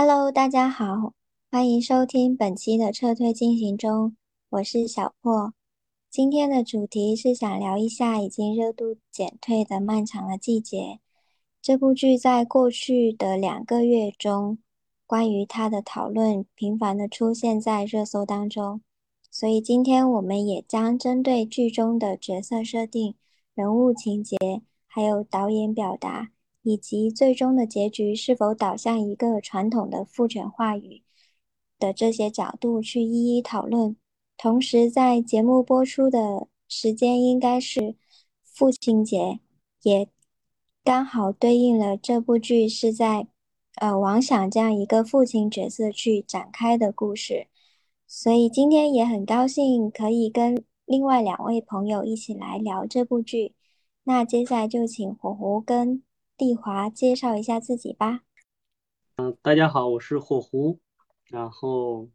Hello，大家好，欢迎收听本期的撤退进行中，我是小破。今天的主题是想聊一下已经热度减退的漫长的季节。这部剧在过去的两个月中，关于它的讨论频繁的出现在热搜当中，所以今天我们也将针对剧中的角色设定、人物情节，还有导演表达。以及最终的结局是否导向一个传统的父权话语的这些角度去一一讨论。同时，在节目播出的时间应该是父亲节，也刚好对应了这部剧是在呃王想这样一个父亲角色去展开的故事。所以今天也很高兴可以跟另外两位朋友一起来聊这部剧。那接下来就请火狐跟。丽华介绍一下自己吧。嗯，大家好，我是火狐，然后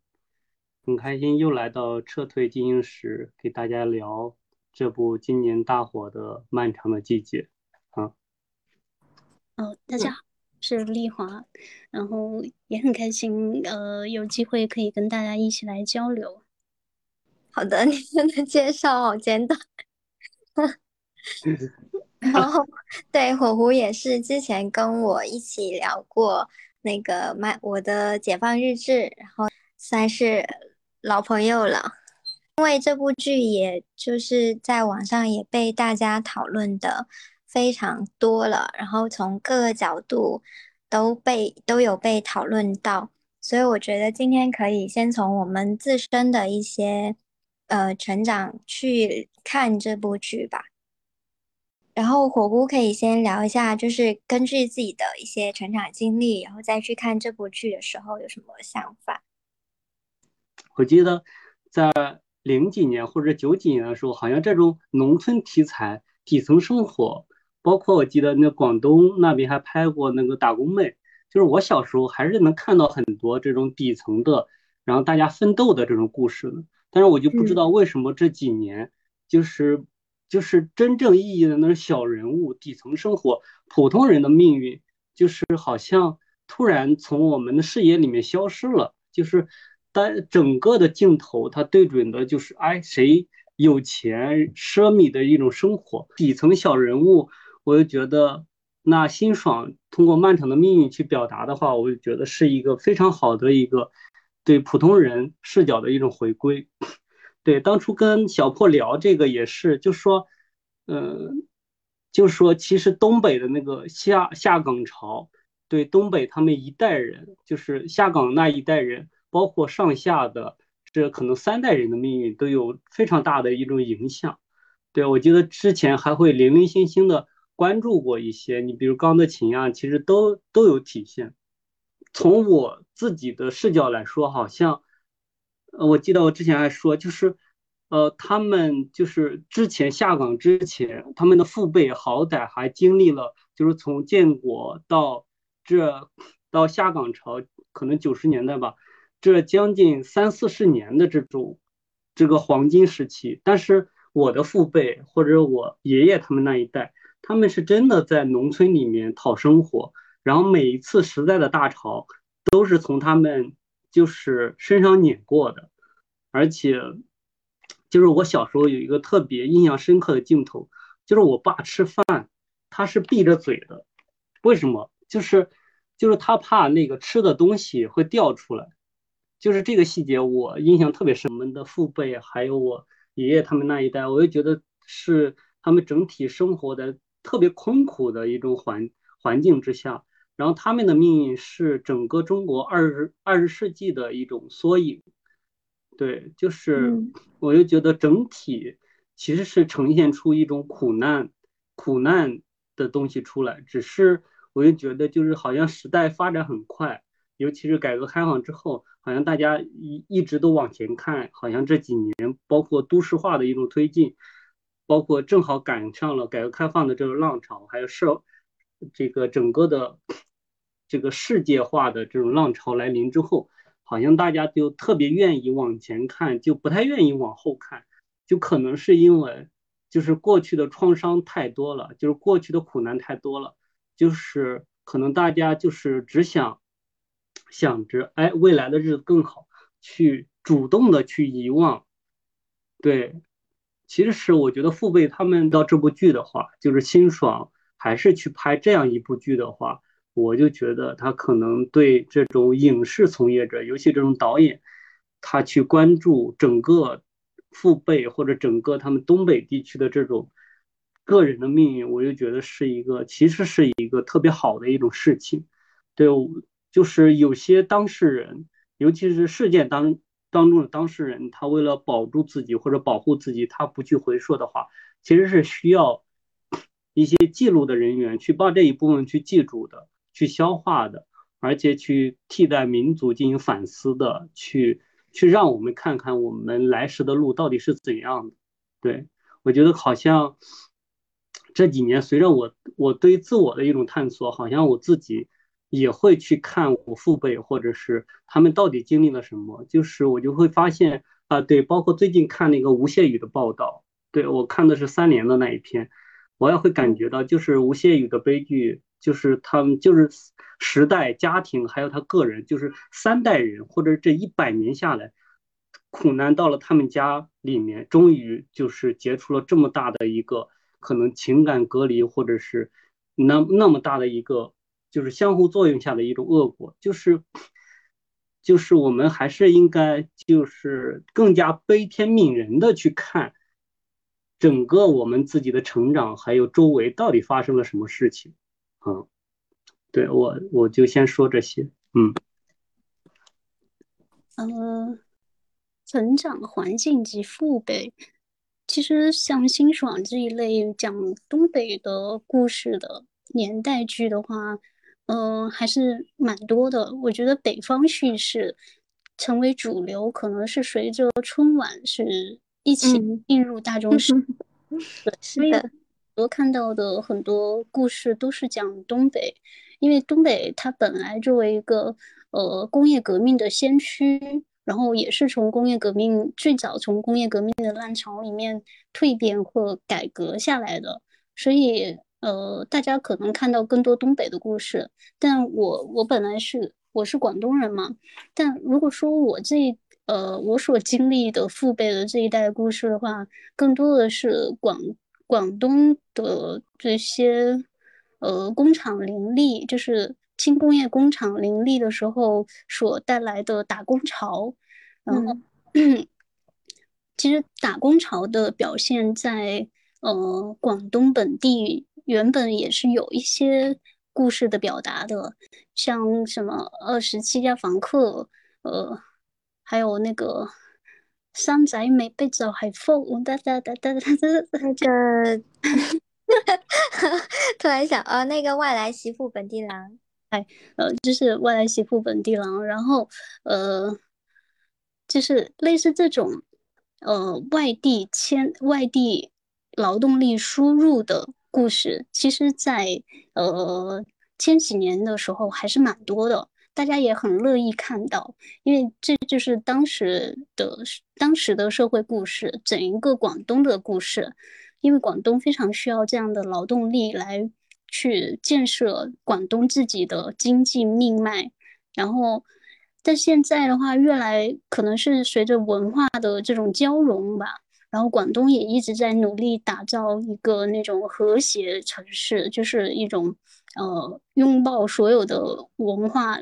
很开心又来到撤退进行时，给大家聊这部今年大火的《漫长的季节》啊。哦，大家好，是丽华，然后也很开心，呃，有机会可以跟大家一起来交流。好的，你们的介绍好简短。然后，对火狐也是之前跟我一起聊过那个卖我的解放日志，然后算是老朋友了。因为这部剧也就是在网上也被大家讨论的非常多了，然后从各个角度都被都有被讨论到，所以我觉得今天可以先从我们自身的一些呃成长去看这部剧吧。然后火锅可以先聊一下，就是根据自己的一些成长经历，然后再去看这部剧的时候有什么想法？我记得在零几年或者九几年的时候，好像这种农村题材、底层生活，包括我记得那广东那边还拍过那个打工妹，就是我小时候还是能看到很多这种底层的，然后大家奋斗的这种故事的。但是我就不知道为什么这几年就是。就是真正意义的那种小人物、底层生活、普通人的命运，就是好像突然从我们的视野里面消失了。就是单整个的镜头，它对准的就是哎，谁有钱、奢靡的一种生活，底层小人物。我就觉得，那辛爽通过漫长的命运去表达的话，我就觉得是一个非常好的一个对普通人视角的一种回归。对，当初跟小破聊这个也是，就说，嗯，就说其实东北的那个下下岗潮，对东北他们一代人，就是下岗那一代人，包括上下的这可能三代人的命运都有非常大的一种影响。对，我记得之前还会零零星星的关注过一些，你比如钢的琴啊，其实都都有体现。从我自己的视角来说，好像。呃，我记得我之前还说，就是，呃，他们就是之前下岗之前，他们的父辈好歹还经历了，就是从建国到这到下岗潮，可能九十年代吧，这将近三四十年的这种这个黄金时期。但是我的父辈或者我爷爷他们那一代，他们是真的在农村里面讨生活，然后每一次时代的大潮都是从他们。就是身上碾过的，而且就是我小时候有一个特别印象深刻的镜头，就是我爸吃饭，他是闭着嘴的，为什么？就是就是他怕那个吃的东西会掉出来，就是这个细节我印象特别深。我们的父辈还有我爷爷他们那一代，我就觉得是他们整体生活的特别困苦的一种环环境之下。然后他们的命运是整个中国二十二十世纪的一种缩影，对，就是我就觉得整体其实是呈现出一种苦难苦难的东西出来，只是我就觉得就是好像时代发展很快，尤其是改革开放之后，好像大家一一直都往前看，好像这几年包括都市化的一种推进，包括正好赶上了改革开放的这个浪潮，还有社。这个整个的这个世界化的这种浪潮来临之后，好像大家就特别愿意往前看，就不太愿意往后看，就可能是因为就是过去的创伤太多了，就是过去的苦难太多了，就是可能大家就是只想想着哎未来的日子更好，去主动的去遗忘。对，其实我觉得父辈他们到这部剧的话，就是辛爽还是去拍这样一部剧的话，我就觉得他可能对这种影视从业者，尤其这种导演，他去关注整个父辈或者整个他们东北地区的这种。个人的命运，我就觉得是一个，其实是一个特别好的一种事情。对，就是有些当事人，尤其是事件当当中的当事人，他为了保住自己或者保护自己，他不去回溯的话，其实是需要一些记录的人员去把这一部分去记住的，去消化的，而且去替代民族进行反思的，去去让我们看看我们来时的路到底是怎样的。对我觉得好像。这几年，随着我我对自我的一种探索，好像我自己也会去看我父辈，或者是他们到底经历了什么。就是我就会发现啊，对，包括最近看那个吴谢宇的报道，对我看的是三联的那一篇，我也会感觉到，就是吴谢宇的悲剧，就是他们就是时代、家庭，还有他个人，就是三代人，或者这一百年下来，苦难到了他们家里面，终于就是结出了这么大的一个。可能情感隔离，或者是那那么大的一个，就是相互作用下的一种恶果，就是就是我们还是应该就是更加悲天悯人的去看整个我们自己的成长，还有周围到底发生了什么事情。嗯，对我我就先说这些。嗯，呃，成长环境及父辈。其实像辛爽这一类讲东北的故事的年代剧的话，嗯，还是蛮多的。我觉得北方叙事成为主流，可能是随着春晚是一起进入大 众视野。是的，我看到的很多故事都是讲东北，因为东北它本来作为一个呃工业革命的先驱。然后也是从工业革命最早从工业革命的浪潮里面蜕变或改革下来的，所以呃，大家可能看到更多东北的故事。但我我本来是我是广东人嘛，但如果说我这呃我所经历的父辈的这一代故事的话，更多的是广广东的这些呃工厂林立，就是。轻工业工厂林立的时候所带来的打工潮，然后 其实打工潮的表现在呃广东本地原本也是有一些故事的表达的，像什么二十七家房客，呃，还有那个山仔美被找海凤哒哒哒哒哒哒那个，突然想哦，那个外来媳妇本地郎。哎，呃，就是外来媳妇本地郎，然后，呃，就是类似这种，呃，外地迁外地劳动力输入的故事，其实，在呃千禧年的时候还是蛮多的，大家也很乐意看到，因为这就是当时的当时的社会故事，整一个广东的故事，因为广东非常需要这样的劳动力来。去建设广东自己的经济命脉，然后，但现在的话，越来可能是随着文化的这种交融吧，然后广东也一直在努力打造一个那种和谐城市，就是一种呃拥抱所有的文化。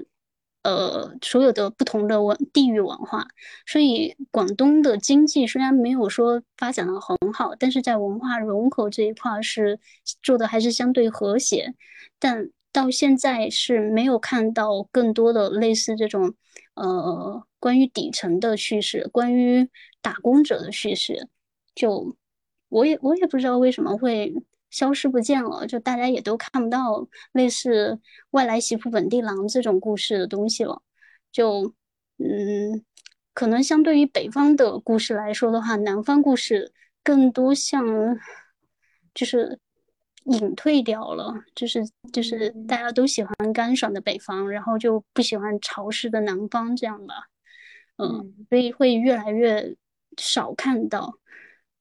呃，所有的不同的文地域文化，所以广东的经济虽然没有说发展的很好，但是在文化融合这一块是做的还是相对和谐。但到现在是没有看到更多的类似这种呃关于底层的叙事，关于打工者的叙事。就我也我也不知道为什么会。消失不见了，就大家也都看不到类似外来媳妇本地郎这种故事的东西了。就，嗯，可能相对于北方的故事来说的话，南方故事更多像，就是隐退掉了，就是就是大家都喜欢干爽的北方，然后就不喜欢潮湿的南方这样吧，嗯，所以会越来越少看到。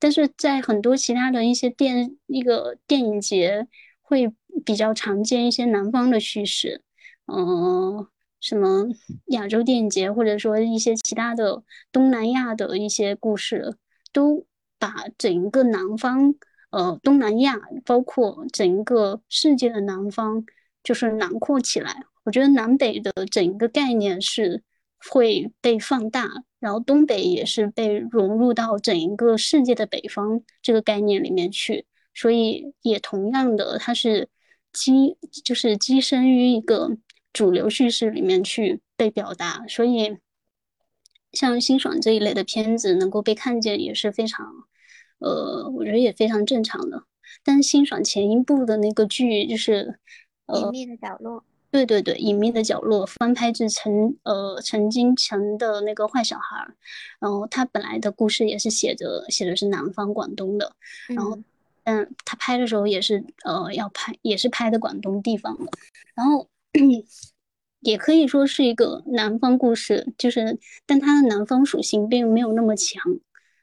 但是在很多其他的一些电一个电影节会比较常见一些南方的叙事，嗯，什么亚洲电影节，或者说一些其他的东南亚的一些故事，都把整个南方，呃，东南亚，包括整个世界的南方，就是囊括起来。我觉得南北的整个概念是会被放大，然后东北也是被融入到整一个世界的北方这个概念里面去，所以也同样的，它是基就是跻身于一个。主流叙事里面去被表达，所以像辛爽这一类的片子能够被看见也是非常，呃，我觉得也非常正常的。但是辛爽前一部的那个剧就是《隐秘的角落》，对对对，《隐秘的角落》翻拍自陈呃陈金城的那个坏小孩，然后他本来的故事也是写着写的是南方广东的，然后嗯，他拍的时候也是呃要拍也是拍的广东地方的，然后。也可以说是一个南方故事，就是，但它的南方属性并没有那么强，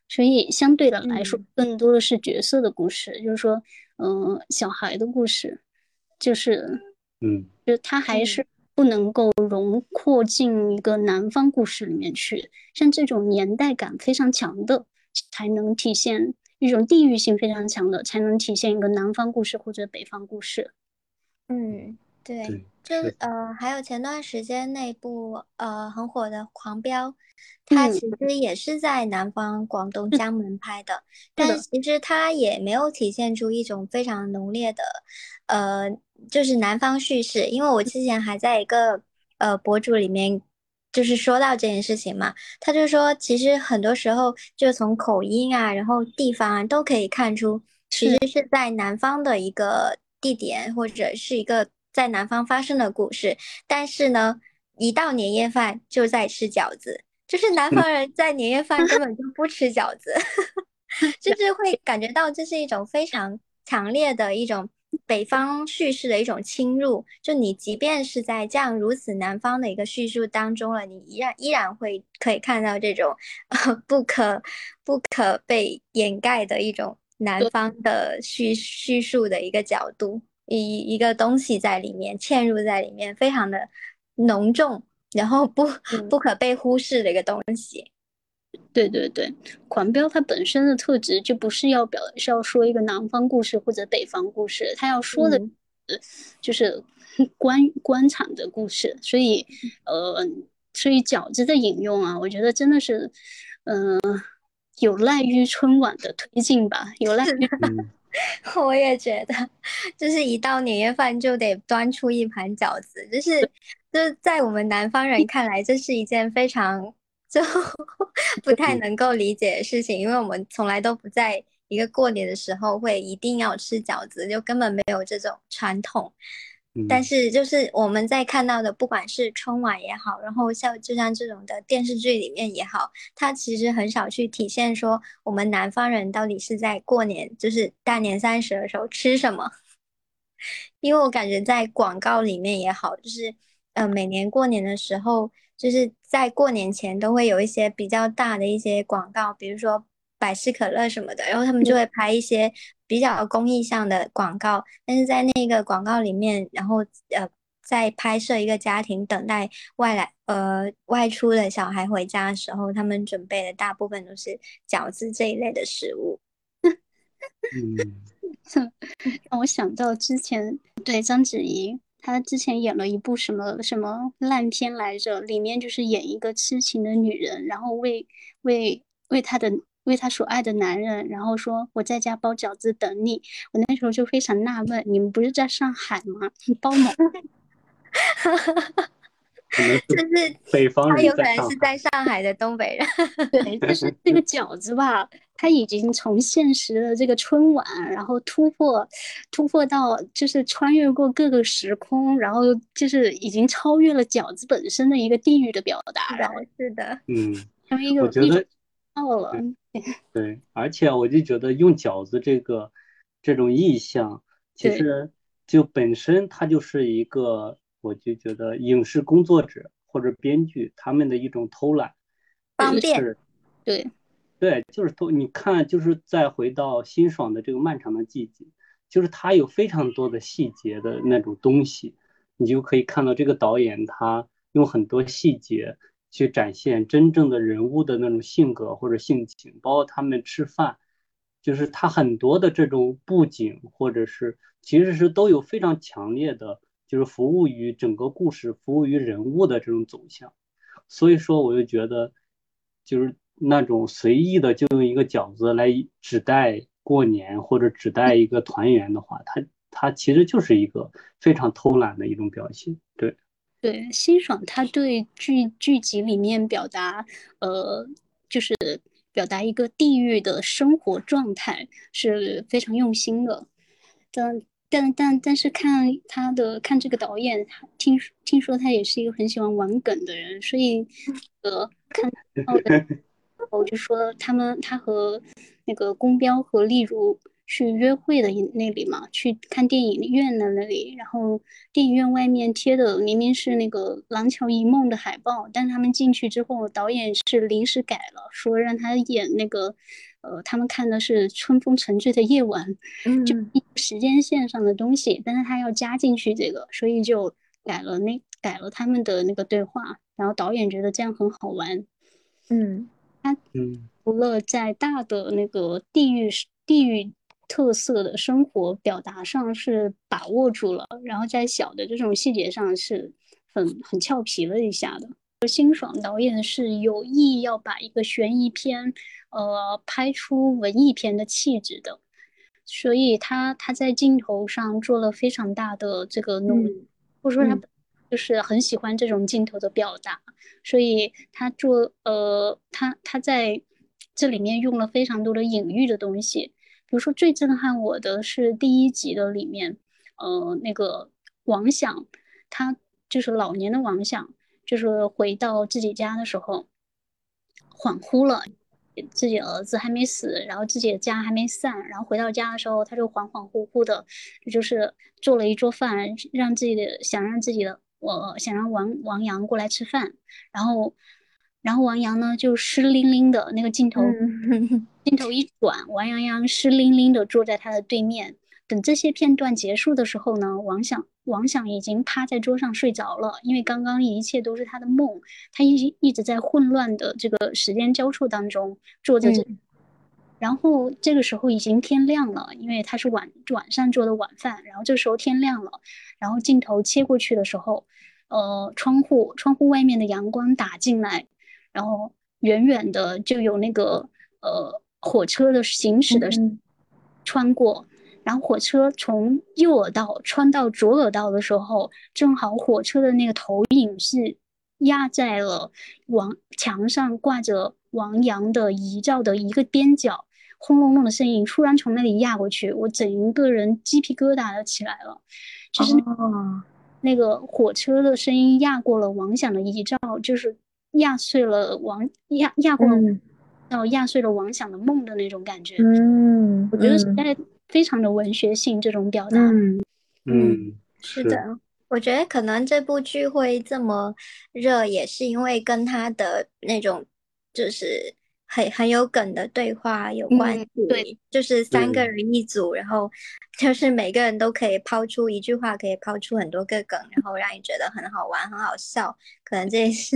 所以相对的来说，更多的是角色的故事，就是说，嗯，小孩的故事，就是，嗯，就它还是不能够融括进一个南方故事里面去，像这种年代感非常强的，才能体现一种地域性非常强的，才能体现一个南方故事或者北方故事，嗯。对，就呃，还有前段时间那部呃很火的《狂飙》，它其实也是在南方广东江门拍的，但其实它也没有体现出一种非常浓烈的呃，就是南方叙事。因为我之前还在一个呃博主里面就是说到这件事情嘛，他就说其实很多时候就从口音啊，然后地方啊都可以看出，其实是在南方的一个地点或者是一个。在南方发生的故事，但是呢，一到年夜饭就在吃饺子，就是南方人在年夜饭根本就不吃饺子 就是会感觉到这是一种非常强烈的一种北方叙事的一种侵入。就你即便是在这样如此南方的一个叙述当中了，你依然依然会可以看到这种呃 不可不可被掩盖的一种南方的叙叙述的一个角度。一一个东西在里面嵌入在里面，非常的浓重，然后不 不可被忽视的一个东西。对对对，狂飙它本身的特质就不是要表是要说一个南方故事或者北方故事，它要说的，就是官官场的故事。所以，呃，所以饺子的引用啊，我觉得真的是，嗯，有赖于春晚的推进吧，有赖于。我也觉得，就是一到年夜饭就得端出一盘饺子，就是就是在我们南方人看来，这是一件非常就 不太能够理解的事情，因为我们从来都不在一个过年的时候会一定要吃饺子，就根本没有这种传统。但是，就是我们在看到的，不管是春晚也好，然后像就像这种的电视剧里面也好，它其实很少去体现说我们南方人到底是在过年，就是大年三十的时候吃什么。因为我感觉在广告里面也好，就是呃每年过年的时候，就是在过年前都会有一些比较大的一些广告，比如说百事可乐什么的，然后他们就会拍一些。比较公益上的广告，但是在那个广告里面，然后呃，在拍摄一个家庭等待外来呃外出的小孩回家的时候，他们准备的大部分都是饺子这一类的食物。让我想到之前对章子怡，她之前演了一部什么什么烂片来着，里面就是演一个痴情的女人，然后为为为她的。为他所爱的男人，然后说我在家包饺子等你。我那时候就非常纳闷，你们不是在上海吗？你包吗？就是北方人，他有可能是在上海的东北人。对，就是这个饺子吧，他已经从现实的这个春晚，然后突破，突破到就是穿越过各个时空，然后就是已经超越了饺子本身的一个地域的表达。然后是的，嗯，成为一个我觉得到了。对，而且我就觉得用饺子这个这种意象，其实就本身它就是一个，我就觉得影视工作者或者编剧他们的一种偷懒，方便。对，对，就是都。你看，就是再回到辛爽的这个漫长的季节，就是他有非常多的细节的那种东西，你就可以看到这个导演他用很多细节去展现真正的人物的那种性格或者性情，包括他们吃饭，就是他很多的这种布景或者是其实是都有非常强烈的，就是服务于整个故事、服务于人物的这种走向。所以说，我就觉得就是那种随意的就用一个饺子来指代过年或者指代一个团圆的话，它。他其实就是一个非常偷懒的一种表现，对，对，辛爽他对剧剧集里面表达，呃，就是表达一个地域的生活状态是非常用心的，但但但但是看他的看这个导演，听听说他也是一个很喜欢玩梗的人，所以呃看 我就说他们他和那个宫彪和例如。去约会的那里嘛，去看电影院的那里，然后电影院外面贴的明明是那个《廊桥遗梦》的海报，但他们进去之后，导演是临时改了，说让他演那个，呃，他们看的是《春风沉醉的夜晚》，就时间线上的东西，但是他要加进去这个，所以就改了那改了他们的那个对话，然后导演觉得这样很好玩，嗯，他除了在大的那个地域地域。特色的生活表达上是把握住了，然后在小的这种细节上是很很俏皮了一下的。辛爽导演是有意要把一个悬疑片，呃，拍出文艺片的气质的，所以他他在镜头上做了非常大的这个努力，或者说他就是很喜欢这种镜头的表达，所以他做呃他他在这里面用了非常多的隐喻的东西。比如说，最震撼我的是第一集的里面，呃，那个王想，他就是老年的王想，就是回到自己家的时候，恍惚了，自己儿子还没死，然后自己的家还没散，然后回到家的时候，他就恍恍惚惚的，就是做了一桌饭，让自己的想让自己的我想让王王阳过来吃饭，然后。然后王阳呢，就湿淋淋的那个镜头，镜头一转，王阳阳湿淋淋的坐在他的对面。等这些片段结束的时候呢，王想王想已经趴在桌上睡着了，因为刚刚一切都是他的梦，他一一直在混乱的这个时间交错当中坐在这。然后这个时候已经天亮了，因为他是晚晚上做的晚饭。然后这时候天亮了，然后镜头切过去的时候，呃，窗户窗户外面的阳光打进来。然后远远的就有那个呃火车的行驶的穿过，然后火车从右耳道穿到左耳道的时候，正好火车的那个投影是压在了王墙上挂着王阳的遗照的一个边角，轰隆隆的声音突然从那里压过去，我整个人鸡皮疙瘩都起来了，就是那个火车的声音压过了王响的遗照，就是。压碎了王压压过了，到压碎了王响的梦的那种感觉。嗯，我觉得实在非常的文学性这种表达。嗯嗯，是的，我觉得可能这部剧会这么热，也是因为跟他的那种就是。很很有梗的对话有关系，对，就是三个人一组，然后就是每个人都可以抛出一句话，可以抛出很多个梗，然后让你觉得很好玩、很好笑。可能这也是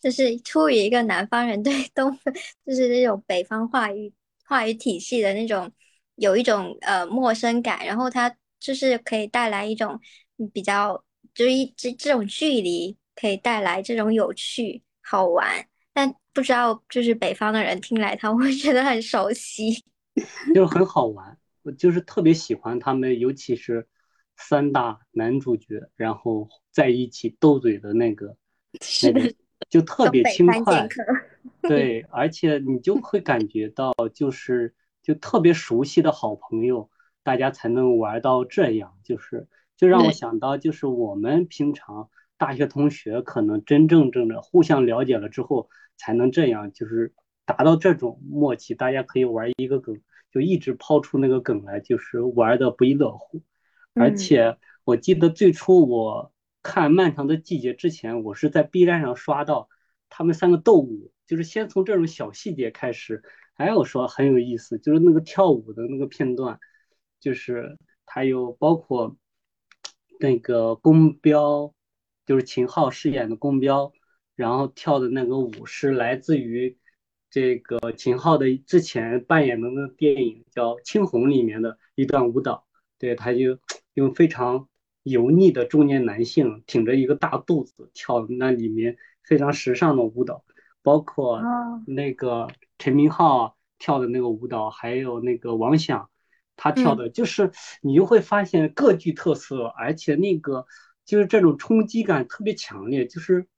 就是出于一个南方人对东，就是那种北方话语话语体系的那种有一种呃陌生感，然后它就是可以带来一种比较就是一这这种距离可以带来这种有趣好玩。但不知道，就是北方的人听来，他会觉得很熟悉，就是很好玩。我就是特别喜欢他们，尤其是三大男主角，然后在一起斗嘴的那个，那个就特别轻快。对，而且你就会感觉到，就是就特别熟悉的好朋友，大家才能玩到这样。就是就让我想到，就是我们平常大学同学，可能真正正的互相了解了之后。才能这样，就是达到这种默契，大家可以玩一个梗，就一直抛出那个梗来，就是玩的不亦乐乎。而且我记得最初我看《漫长的季节》之前，我是在 B 站上刷到他们三个斗舞，就是先从这种小细节开始，哎，我说很有意思，就是那个跳舞的那个片段，就是还有包括那个宫彪。就是秦昊饰演的宫彪，然后跳的那个舞是来自于这个秦昊的之前扮演的那个电影叫《青红》里面的一段舞蹈。对，他就 用非常油腻的中年男性挺着一个大肚子跳那里面非常时尚的舞蹈，包括那个陈明昊跳的那个舞蹈，还有那个王响。他跳的就是你就会发现各具特色，而且那个就是这种冲击感特别强烈，就是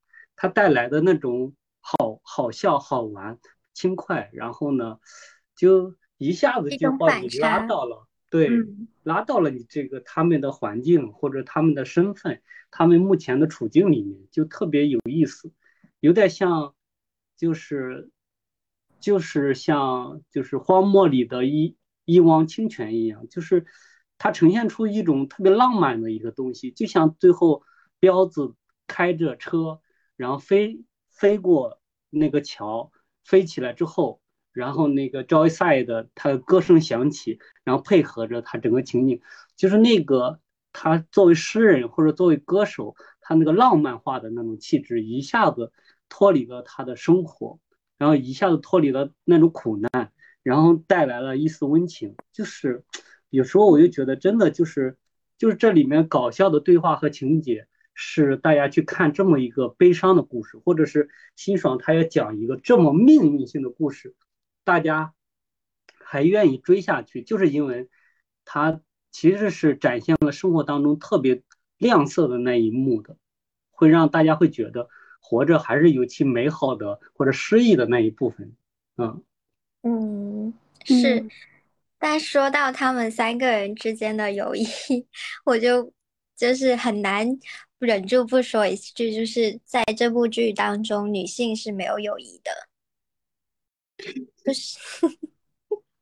它带来的那种好好笑、好玩、轻快，然后呢，就一下子就把你拉到了，对，拉到了你这个他们的环境或者他们的身份、他们目前的处境里面，就特别有意思，有点像，就是就是像就是荒漠里的一。一汪清泉一样，就是它呈现出一种特别浪漫的一个东西，就像最后彪子开着车，然后飞飞过那个桥，飞起来之后，然后那个 Joyside 的他的歌声响起，然后配合着他整个情景，就是那个他作为诗人或者作为歌手，他那个浪漫化的那种气质一下子脱离了他的生活，然后一下子脱离了那种苦难。然后带来了一丝温情，就是有时候我就觉得，真的就是就是这里面搞笑的对话和情节，是大家去看这么一个悲伤的故事，或者是辛爽他要讲一个这么命运性的故事，大家还愿意追下去，就是因为他其实是展现了生活当中特别亮色的那一幕的，会让大家会觉得活着还是有其美好的或者诗意的那一部分，嗯。嗯，是，但说到他们三个人之间的友谊，我就就是很难忍住不说一句，就是在这部剧当中，女性是没有友谊的，就是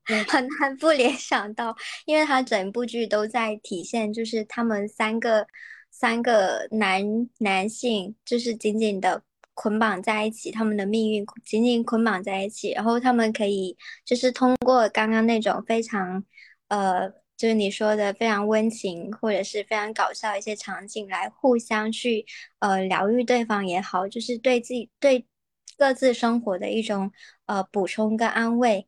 很难不联想到，因为他整部剧都在体现，就是他们三个三个男男性，就是紧紧的。捆绑在一起，他们的命运紧紧捆绑在一起，然后他们可以就是通过刚刚那种非常，呃，就是你说的非常温情或者是非常搞笑一些场景来互相去呃疗愈对方也好，就是对自己对各自生活的一种呃补充跟安慰。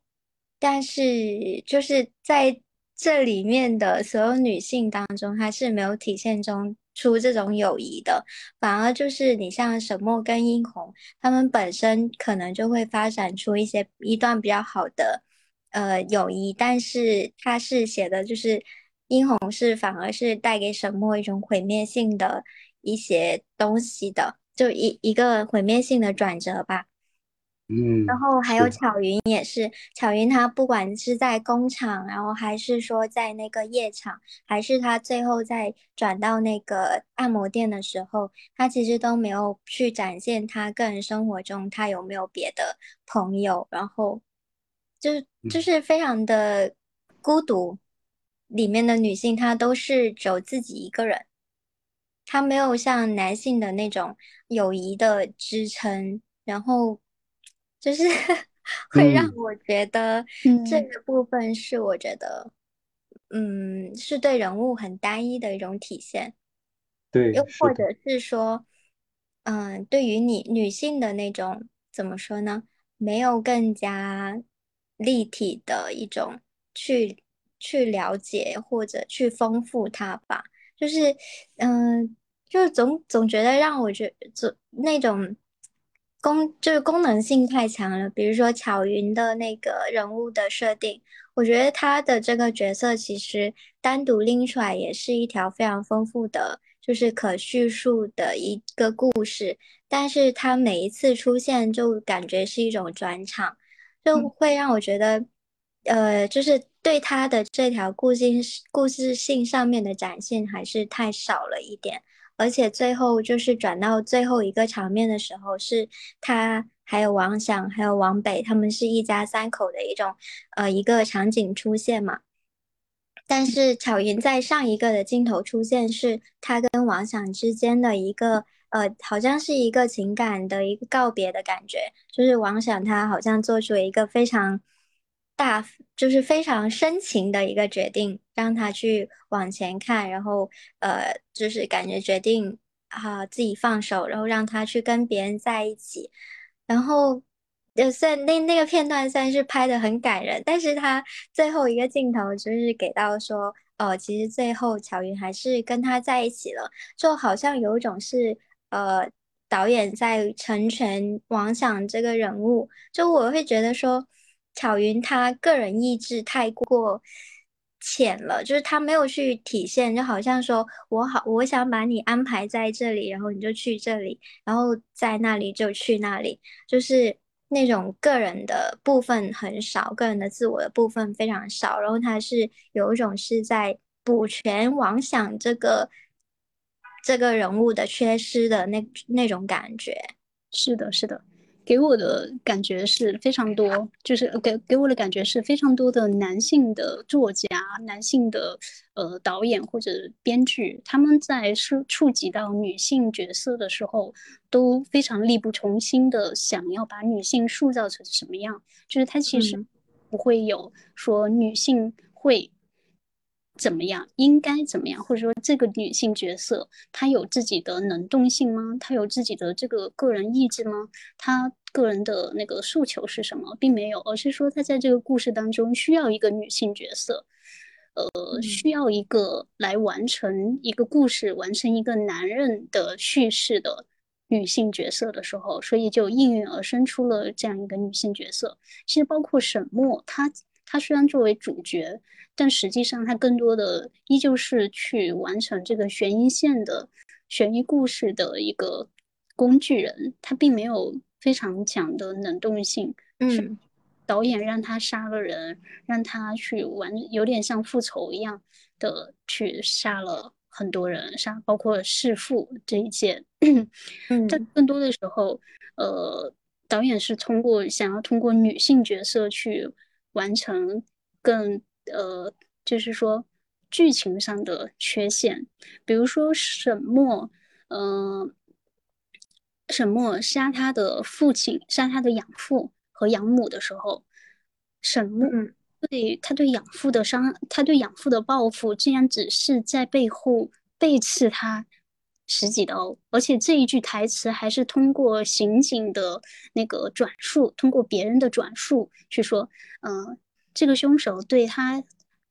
但是就是在这里面的所有女性当中，还是没有体现中。出这种友谊的，反而就是你像沈墨跟殷红，他们本身可能就会发展出一些一段比较好的呃友谊，但是他是写的就是殷红是反而是带给沈墨一种毁灭性的一些东西的，就一一个毁灭性的转折吧。嗯，然后还有巧云也是，巧云她不管是在工厂，然后还是说在那个夜场，还是她最后在转到那个按摩店的时候，她其实都没有去展现她个人生活中她有没有别的朋友，然后就是就是非常的孤独，里面的女性她都是只有自己一个人，她没有像男性的那种友谊的支撑，然后。就是 会让我觉得这个部分是我觉得，嗯，是对人物很单一的一种体现。对，又或者是说，嗯，对于你女性的那种怎么说呢？没有更加立体的一种去去了解或者去丰富它吧。就是，嗯，就总总觉得让我觉总那种。功就是功能性太强了，比如说巧云的那个人物的设定，我觉得他的这个角色其实单独拎出来也是一条非常丰富的，就是可叙述的一个故事。但是他每一次出现就感觉是一种转场，就会让我觉得，呃，就是对他的这条故事故事性上面的展现还是太少了一点。而且最后就是转到最后一个场面的时候，是他还有王想还有王北，他们是一家三口的一种呃一个场景出现嘛。但是巧云在上一个的镜头出现，是他跟王想之间的一个呃，好像是一个情感的一个告别的感觉，就是王响他好像做出了一个非常。大就是非常深情的一个决定，让他去往前看，然后呃，就是感觉决定啊自己放手，然后让他去跟别人在一起。然后，呃，虽然那那个片段虽然是拍的很感人，但是他最后一个镜头就是给到说，哦，其实最后乔云还是跟他在一起了，就好像有一种是呃导演在成全王想这个人物，就我会觉得说。巧云她个人意志太过浅了，就是她没有去体现，就好像说我好，我想把你安排在这里，然后你就去这里，然后在那里就去那里，就是那种个人的部分很少，个人的自我的部分非常少，然后他是有一种是在补全王想这个这个人物的缺失的那那种感觉。是的，是的。给我的感觉是非常多，就是给给我的感觉是非常多的男性的作家、男性的呃导演或者编剧，他们在触触及到女性角色的时候，都非常力不从心的想要把女性塑造成什么样，就是他其实不会有说女性会。怎么样？应该怎么样？或者说，这个女性角色她有自己的能动性吗？她有自己的这个个人意志吗？她个人的那个诉求是什么？并没有，而是说她在这个故事当中需要一个女性角色，呃，需要一个来完成一个故事、完成一个男人的叙事的女性角色的时候，所以就应运而生出了这样一个女性角色。其实包括沈墨，她她虽然作为主角。但实际上，他更多的依旧是去完成这个悬疑线的悬疑故事的一个工具人，他并没有非常强的能动性。嗯，导演让他杀了人，让他去玩，有点像复仇一样的去杀了很多人，杀包括弑父这一件。嗯，但更多的时候，呃，导演是通过想要通过女性角色去完成更。呃，就是说剧情上的缺陷，比如说沈墨，嗯，沈墨杀他的父亲、杀他的养父和养母的时候，沈墨对他对养父的伤，他对养父的报复，竟然只是在背后背刺他十几刀，而且这一句台词还是通过刑警的那个转述，通过别人的转述去说，嗯。这个凶手对他，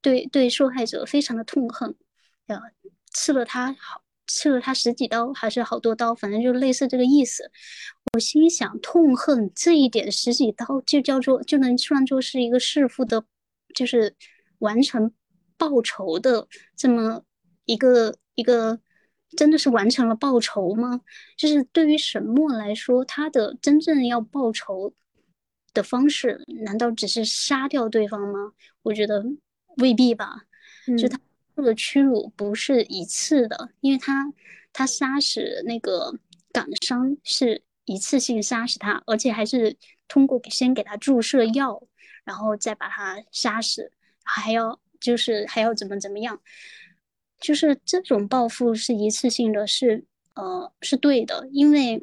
对对受害者非常的痛恨，呃，刺了他好，刺了他十几刀，还是好多刀，反正就类似这个意思。我心想，痛恨这一点十几刀，就叫做就能算作是一个弑父的，就是完成报仇的这么一个一个，真的是完成了报仇吗？就是对于沈墨来说，他的真正要报仇。的方式难道只是杀掉对方吗？我觉得未必吧。就他受的屈辱不是一次的，因为他他杀死那个港商是一次性杀死他，而且还是通过先给他注射药，然后再把他杀死，还要就是还要怎么怎么样，就是这种报复是一次性的，是呃是对的，因为。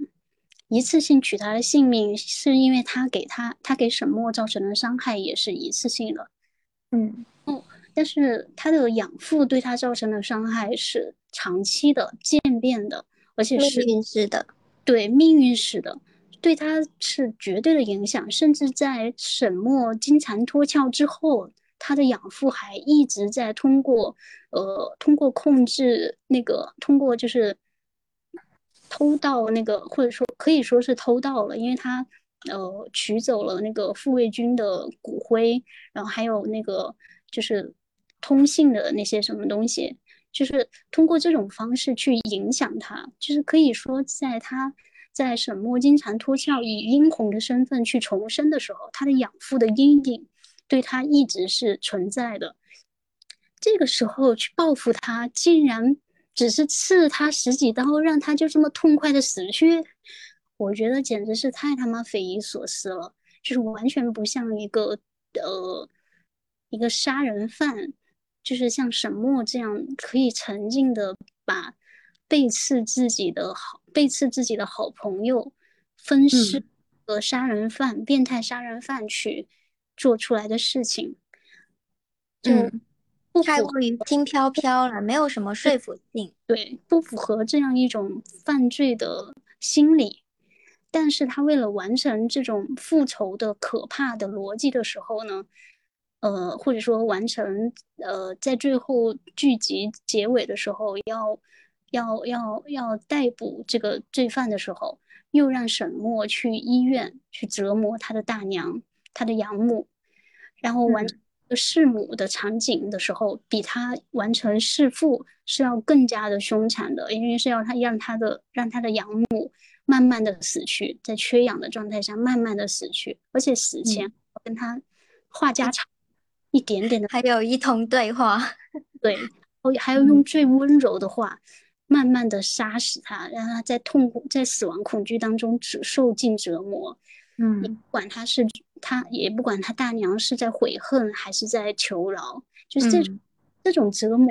一次性取他的性命，是因为他给他他给沈墨造成的伤害也是一次性的，嗯哦，但是他的养父对他造成的伤害是长期的、渐变的，而且是命运式的，对命运式的，对他是绝对的影响。甚至在沈墨金蝉脱壳之后，他的养父还一直在通过呃通过控制那个通过就是。偷盗那个，或者说可以说是偷盗了，因为他呃取走了那个护卫军的骨灰，然后还有那个就是通信的那些什么东西，就是通过这种方式去影响他，就是可以说在他在沈墨金蝉脱壳以英雄的身份去重生的时候，他的养父的阴影对他一直是存在的。这个时候去报复他，竟然。只是刺他十几刀，让他就这么痛快的死去，我觉得简直是太他妈匪夷所思了，就是完全不像一个呃一个杀人犯，就是像沈墨这样可以沉静的把背刺自己的好背刺自己的好朋友分尸和杀人犯变态杀人犯去做出来的事情，就不。太过于轻飘飘了，没有什么说服性。对，不符合这样一种犯罪的心理。但是他为了完成这种复仇的可怕的逻辑的时候呢，呃，或者说完成呃，在最后剧集结尾的时候要要要要逮捕这个罪犯的时候，又让沈墨去医院去折磨他的大娘，他的养母，然后完成弑母的场景的时候，比他完成弑父是要更加的凶残的，因为是要他让他的让他的养母。慢慢的死去，在缺氧的状态下慢慢的死去，而且死前跟他话家常，一点点的，还有一通对话，对，哦，还要用最温柔的话，慢慢的杀死他，让他在痛苦、在死亡恐惧当中只受尽折磨。嗯，不管他是他，也不管他大娘是在悔恨还是在求饶，就是这种这种折磨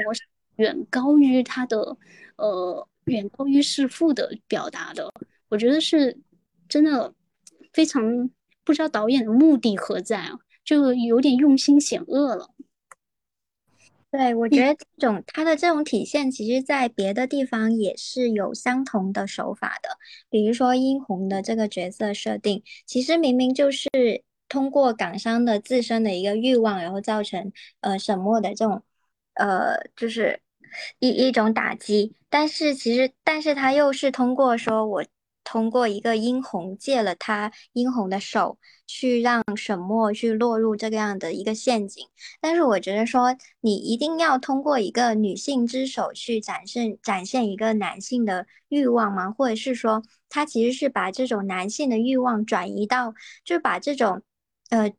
远高于他的，呃，远高于弑父的表达的。我觉得是真的非常不知道导演的目的何在啊，就有点用心险恶了。对，我觉得这种他的这种体现，其实在别的地方也是有相同的手法的。比如说殷红的这个角色设定，其实明明就是通过港商的自身的一个欲望，然后造成呃沈墨的这种呃就是一一种打击，但是其实但是他又是通过说我。通过一个殷红借了他殷红的手，去让沈墨去落入这个样的一个陷阱。但是我觉得说，你一定要通过一个女性之手去展现展现一个男性的欲望吗？或者是说，他其实是把这种男性的欲望转移到，就把这种呃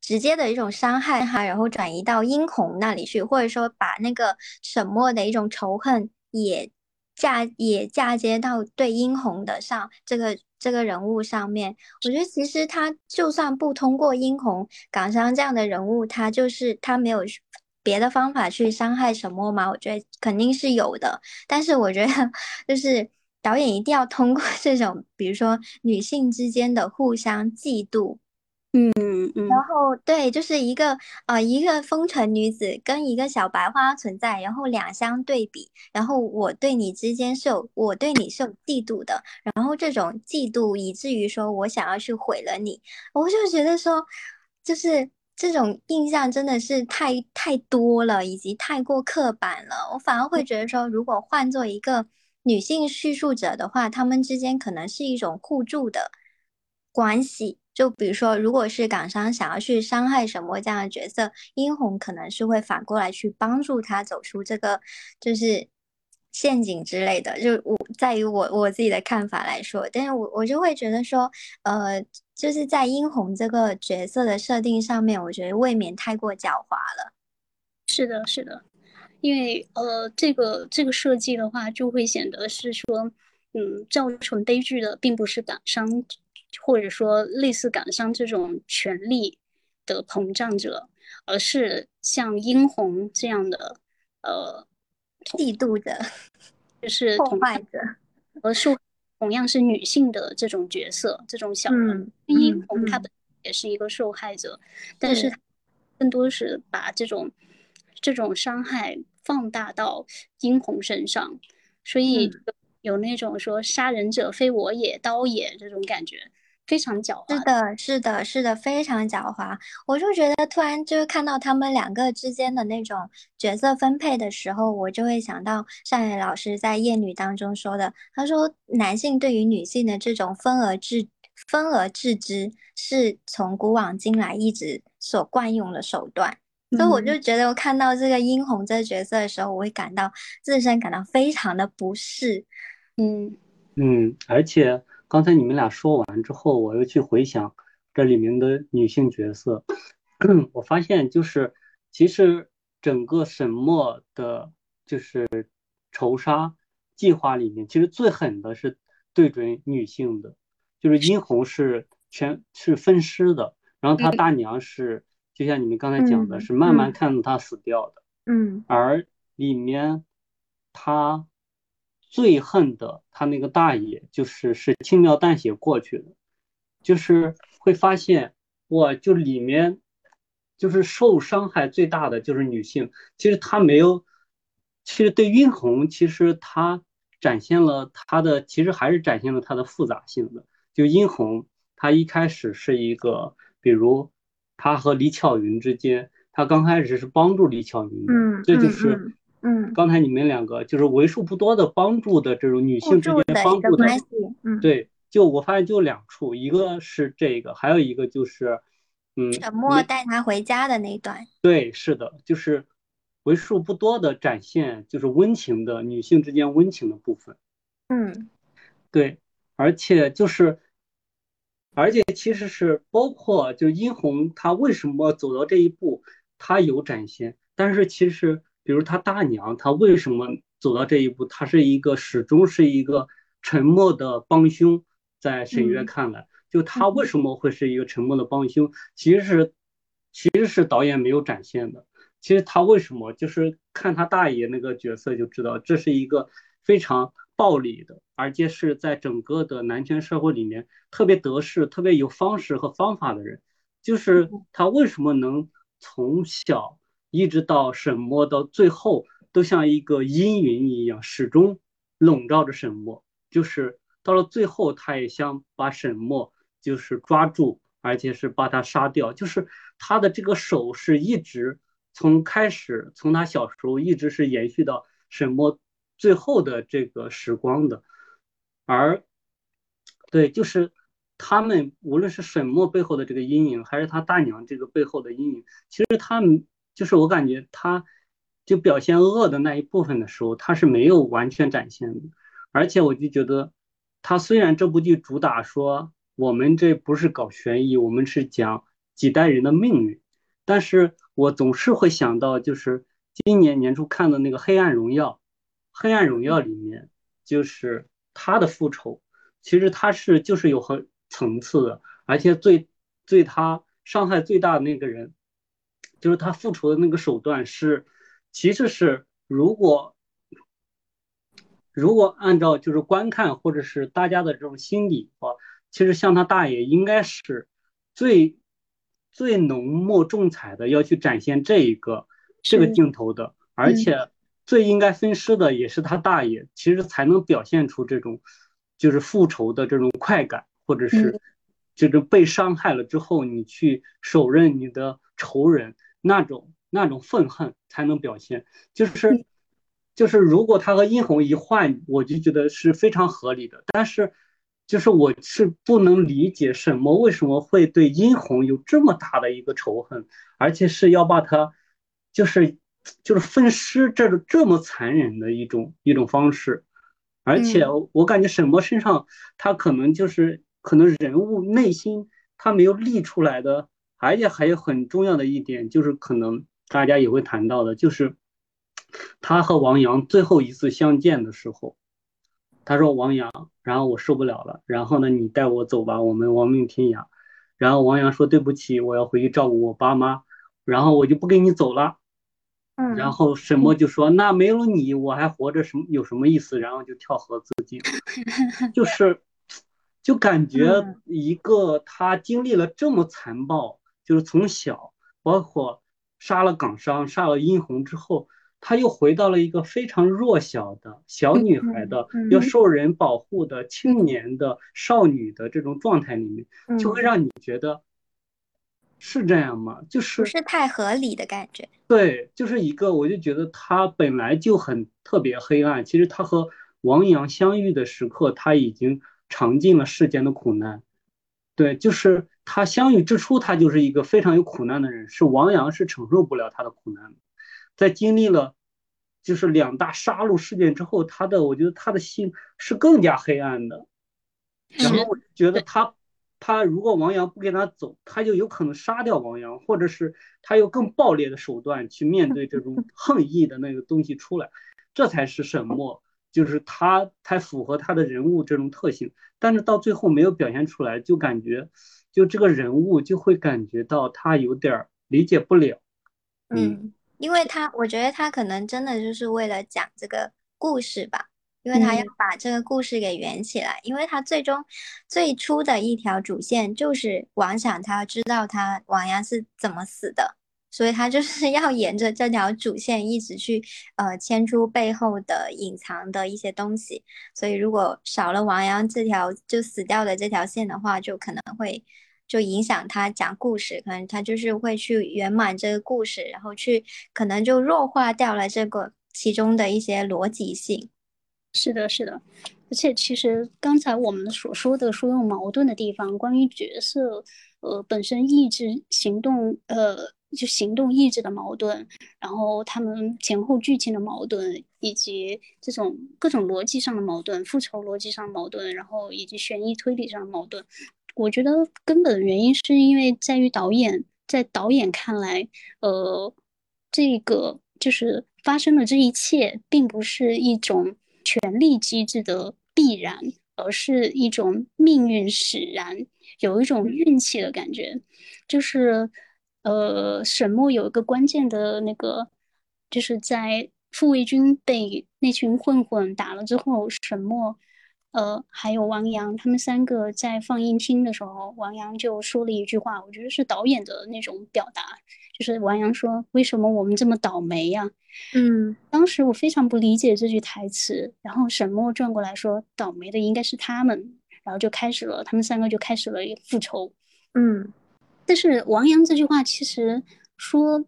直接的一种伤害哈，然后转移到殷红那里去，或者说把那个沈墨的一种仇恨也。嫁也嫁接到对殷红的上这个这个人物上面，我觉得其实他就算不通过殷红港商这样的人物，他就是他没有别的方法去伤害沈墨吗？我觉得肯定是有的，但是我觉得就是导演一定要通过这种，比如说女性之间的互相嫉妒。嗯嗯，然后对，就是一个呃，一个风尘女子跟一个小白花存在，然后两相对比，然后我对你之间是有，我对你是有嫉妒的，然后这种嫉妒以至于说我想要去毁了你，我就觉得说，就是这种印象真的是太太多了，以及太过刻板了，我反而会觉得说，如果换做一个女性叙述者的话，他们之间可能是一种互助的关系。就比如说，如果是港商想要去伤害沈墨这样的角色，殷红可能是会反过来去帮助他走出这个就是陷阱之类的。就我在于我我自己的看法来说，但是我我就会觉得说，呃，就是在殷红这个角色的设定上面，我觉得未免太过狡猾了。是的，是的，因为呃，这个这个设计的话，就会显得是说，嗯，造成悲剧的并不是港商。或者说类似港商这种权力的膨胀者，而是像殷红这样的呃嫉妒的，就是破坏者，而是同样是女性的这种角色，这种小人殷红她本也是一个受害者，但是更多是把这种这种伤害放大到殷红身上，所以有那种说杀人者非我也，刀也这种感觉。非常狡猾，是的，是的，是的，非常狡猾。我就觉得突然就是看到他们两个之间的那种角色分配的时候，我就会想到上野老师在《艳女》当中说的，他说男性对于女性的这种分而治、分而治之，是从古往今来一直所惯用的手段。所以我就觉得，我看到这个殷红这个角色的时候，我会感到自身感到非常的不适。嗯。嗯，而且。刚才你们俩说完之后，我又去回想这里面的女性角色，我发现就是其实整个沈墨的，就是仇杀计划里面，其实最狠的是对准女性的，就是殷红是全是分尸的，然后她大娘是就像你们刚才讲的，是慢慢看着他死掉的，嗯，而里面他。最恨的他那个大爷，就是是轻描淡写过去的，就是会发现，哇，就里面就是受伤害最大的就是女性。其实他没有，其实对殷红，其实他展现了他的，其实还是展现了他的复杂性的。就殷红，他一开始是一个，比如他和李巧云之间，他刚开始是帮助李巧云的，嗯，这就是嗯，刚才你们两个就是为数不多的帮助的这种女性之间帮助的关系，嗯，对，就我发现就两处，一个是这个，还有一个就是，嗯，沉默带他回家的那段，对，是的，就是为数不多的展现就是温情的女性之间温情的部分，嗯，对，而且就是。而且其实是包括，就殷红她为什么走到这一步，她有展现。但是其实，比如她大娘，她为什么走到这一步？她是一个始终是一个沉默的帮凶，在沈月看来，就她为什么会是一个沉默的帮凶？其实是，其实是导演没有展现的。其实他为什么就是看他大爷那个角色就知道，这是一个非常。暴力的，而且是在整个的男权社会里面特别得势、特别有方式和方法的人，就是他为什么能从小一直到沈墨，到最后都像一个阴云一样，始终笼罩着沈墨。就是到了最后，他也想把沈墨就是抓住，而且是把他杀掉。就是他的这个手是一直从开始，从他小时候一直是延续到沈墨。最后的这个时光的，而对，就是他们无论是沈墨背后的这个阴影，还是他大娘这个背后的阴影，其实他们就是我感觉他就表现恶的那一部分的时候，他是没有完全展现的。而且我就觉得，他虽然这部剧主打说我们这不是搞悬疑，我们是讲几代人的命运，但是我总是会想到，就是今年年初看的那个《黑暗荣耀》。黑暗荣耀里面，就是他的复仇，其实他是就是有很层次的，而且最对他伤害最大的那个人，就是他复仇的那个手段是，其实是如果如果按照就是观看或者是大家的这种心理的话，其实像他大爷应该是最最浓墨重彩的要去展现这一个这个镜头的，而且。最应该分尸的也是他大爷，其实才能表现出这种，就是复仇的这种快感，或者是这种被伤害了之后，你去手刃你的仇人那种那种愤恨才能表现。就是就是如果他和殷红一换，我就觉得是非常合理的。但是就是我是不能理解什么为什么会对殷红有这么大的一个仇恨，而且是要把他就是。就是分尸这种这么残忍的一种一种方式，而且我感觉沈墨身上他可能就是可能人物内心他没有立出来的，而且还有很重要的一点就是可能大家也会谈到的，就是他和王阳最后一次相见的时候，他说王阳，然后我受不了了，然后呢你带我走吧，我们亡命天涯。然后王阳说对不起，我要回去照顾我爸妈，然后我就不跟你走了。然后沈墨就说：“那没有你，我还活着什么有什么意思？”然后就跳河自尽，就 是，就感觉一个他经历了这么残暴，就是从小包括杀了港商、杀了殷红之后，他又回到了一个非常弱小的小女孩的要受人保护的青年的少女的这种状态里面，就会让你觉得。是这样吗？就是不是太合理的感觉。对，就是一个，我就觉得他本来就很特别黑暗。其实他和王阳相遇的时刻，他已经尝尽了世间的苦难。对，就是他相遇之初，他就是一个非常有苦难的人。是王阳是承受不了他的苦难，在经历了就是两大杀戮事件之后，他的我觉得他的心是更加黑暗的。然后我觉得他。他如果王阳不跟他走，他就有可能杀掉王阳，或者是他用更暴烈的手段去面对这种 恨意的那个东西出来，这才是沈墨，就是他才符合他的人物这种特性。但是到最后没有表现出来，就感觉就这个人物就会感觉到他有点理解不了。嗯，因为他我觉得他可能真的就是为了讲这个故事吧。因为他要把这个故事给圆起来，因为他最终最初的一条主线就是王想他要知道他王阳是怎么死的，所以他就是 要沿着这条主线一直去呃牵出背后的隐藏的一些东西。所以如果少了王阳这条就死掉的这条线的话，就可能会就影响他讲故事，可能他就是会去圆满这个故事，然后去可能就弱化掉了这个其中的一些逻辑性。是的，是的。而且其实刚才我们所说的所有矛盾的地方，关于角色呃本身意志行动呃。就行动意志的矛盾，然后他们前后剧情的矛盾，以及这种各种逻辑上的矛盾、复仇逻辑上的矛盾，然后以及悬疑推理上的矛盾。我觉得根本原因是因为在于导演，在导演看来，呃，这个就是发生的这一切，并不是一种权力机制的必然，而是一种命运使然，有一种运气的感觉，就是。呃，沈墨有一个关键的那个，就是在傅卫军被那群混混打了之后，沈墨，呃，还有王阳他们三个在放映厅的时候，王阳就说了一句话，我觉得是导演的那种表达，就是王阳说：“为什么我们这么倒霉呀？”嗯，当时我非常不理解这句台词，然后沈墨转过来说：“倒霉的应该是他们。”然后就开始了，他们三个就开始了复仇。嗯。但是王阳这句话其实说，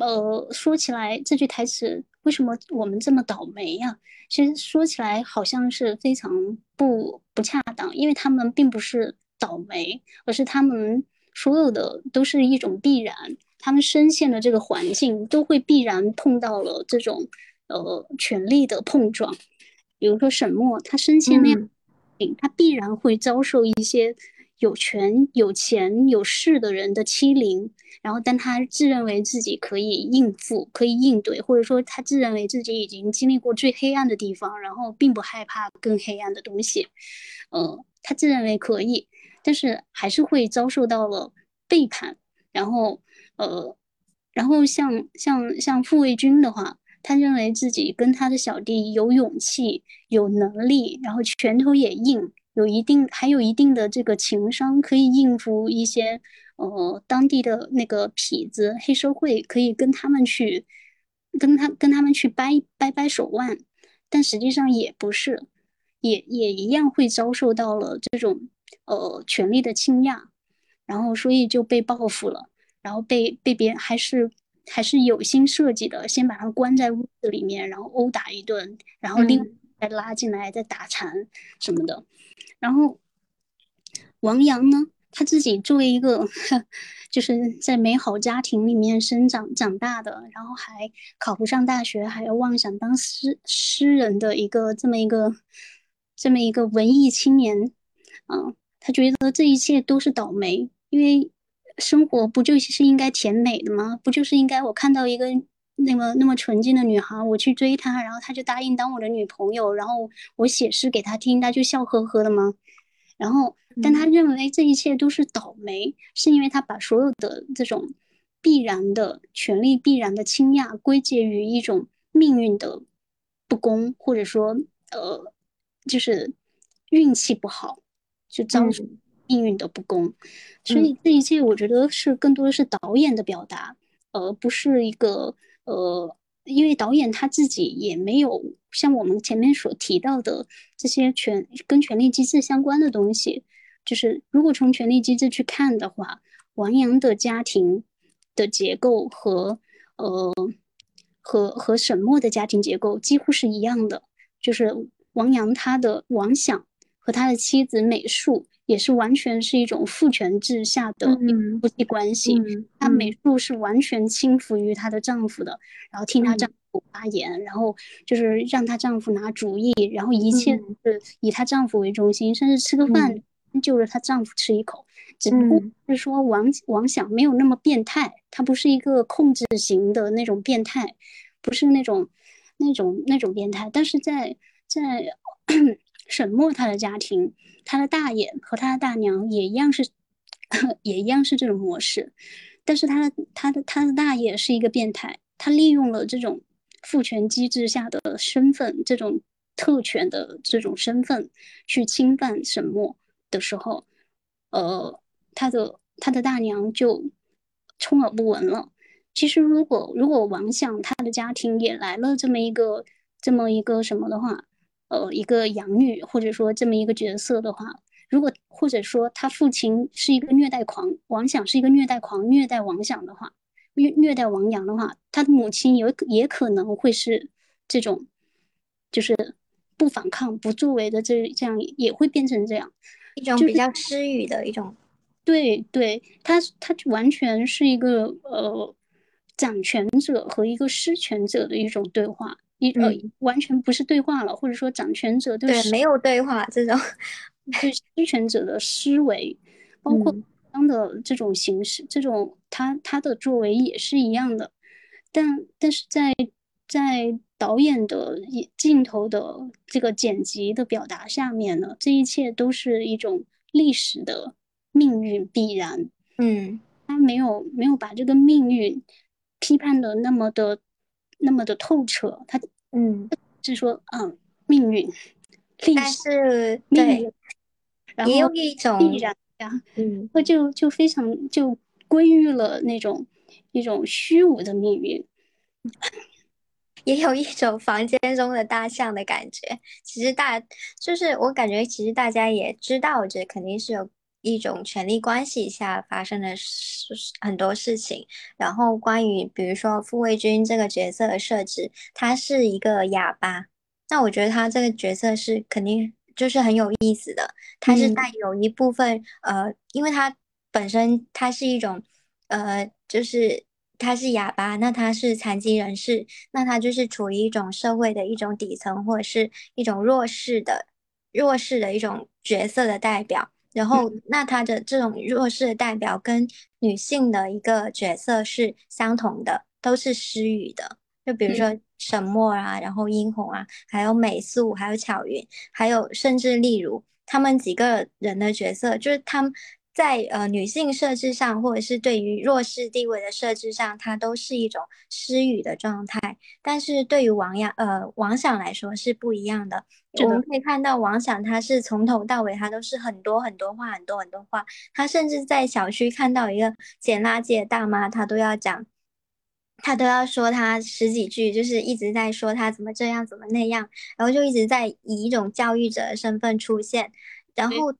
呃，说起来这句台词为什么我们这么倒霉呀？其实说起来好像是非常不不恰当，因为他们并不是倒霉，而是他们所有的都是一种必然，他们深陷的这个环境都会必然碰到了这种呃权力的碰撞。比如说沈墨，他深陷那样，他必然会遭受一些。有权、有钱、有势的人的欺凌，然后但他自认为自己可以应付、可以应对，或者说他自认为自己已经经历过最黑暗的地方，然后并不害怕更黑暗的东西，呃，他自认为可以，但是还是会遭受到了背叛，然后呃，然后像像像傅卫军的话，他认为自己跟他的小弟有勇气、有能力，然后拳头也硬。有一定，还有一定的这个情商，可以应付一些呃当地的那个痞子、黑社会，可以跟他们去，跟他跟他们去掰掰掰手腕，但实际上也不是，也也一样会遭受到了这种呃权力的倾轧，然后所以就被报复了，然后被被别人还是还是有心设计的，先把他关在屋子里面，然后殴打一顿，然后另再拉进来再打残什么的。然后，王阳呢，他自己作为一个 就是在美好家庭里面生长长大的，然后还考不上大学，还要妄想当诗诗人的一个这么一个这么一个文艺青年，啊，他觉得这一切都是倒霉，因为生活不就是应该甜美的吗？不就是应该我看到一个。那么那么纯净的女孩，我去追她，然后她就答应当我的女朋友，然后我写诗给她听，她就笑呵呵的吗？然后，但她认为这一切都是倒霉，是因为她把所有的这种必然的权利、必然的倾轧归结于一种命运的不公，或者说，呃，就是运气不好，就遭受命运的不公。所以这一切，我觉得是更多的是导演的表达，而不是一个。呃，因为导演他自己也没有像我们前面所提到的这些权跟权力机制相关的东西，就是如果从权力机制去看的话，王阳的家庭的结构和呃和和沈墨的家庭结构几乎是一样的，就是王阳他的王想和他的妻子美术。也是完全是一种父权制下的夫妻关系，她美术是完全倾服于她的丈夫的，然后听她丈夫发言，然后就是让她丈夫拿主意，然后一切是以她丈夫为中心，甚至吃个饭就着她丈夫吃一口，只不过是说王王想没有那么变态，他不是一个控制型的那种变态，不是那种那种那种变态，但是在在沈墨他的家庭。他的大爷和他的大娘也一样是，也一样是这种模式，但是他的他的他的大爷是一个变态，他利用了这种父权机制下的身份，这种特权的这种身份去侵犯沈墨的时候，呃，他的他的大娘就充耳不闻了，其实如果如果王想他的家庭也来了这么一个这么一个什么的话，呃，一个养女或者说这么一个角色的话，如果或者说他父亲是一个虐待狂，王想是一个虐待狂，虐待王想的话，虐虐待王阳的话，他的母亲有也可能会是这种，就是不反抗、不作为的这这样也会变成这样一种比较失语的一种。对对，他他完全是一个呃。掌权者和一个失权者的一种对话，一呃完全不是对话了，或者说掌权者对没有对话这种，对失权者的思维，包括当的这种形式，这种他他的作为也是一样的，但但是在在导演的镜头的这个剪辑的表达下面呢，这一切都是一种历史的命运必然，嗯，他没有没有把这个命运。批判的那么的，那么的透彻，他嗯，是说嗯，命运，但是对，也有一种必然呀，嗯，那就就非常就归于了那种一种虚无的命运，也有一种房间中的大象的感觉。其实大就是我感觉，其实大家也知道，这肯定是有。一种权力关系下发生的事很多事情，然后关于比如说傅卫军这个角色的设置，他是一个哑巴，那我觉得他这个角色是肯定就是很有意思的，他是带有一部分呃，因为他本身他是一种呃，就是他是哑巴，那他是残疾人士，那他就是处于一种社会的一种底层或者是一种弱势的弱势的一种角色的代表。然后，那他的这种弱势的代表跟女性的一个角色是相同的，都是失语的。就比如说沈墨啊，然后殷红啊，还有美素，还有巧云，还有甚至例如他们几个人的角色，就是他们。在呃女性设置上，或者是对于弱势地位的设置上，它都是一种失语的状态。但是对于王阳呃王想来说是不一样的。我们可以看到王想他是从头到尾他都是很多很多话，很多很多话。他甚至在小区看到一个捡垃圾的大妈，他都要讲，他都要说他十几句，就是一直在说他怎么这样怎么那样，然后就一直在以一种教育者的身份出现，然后。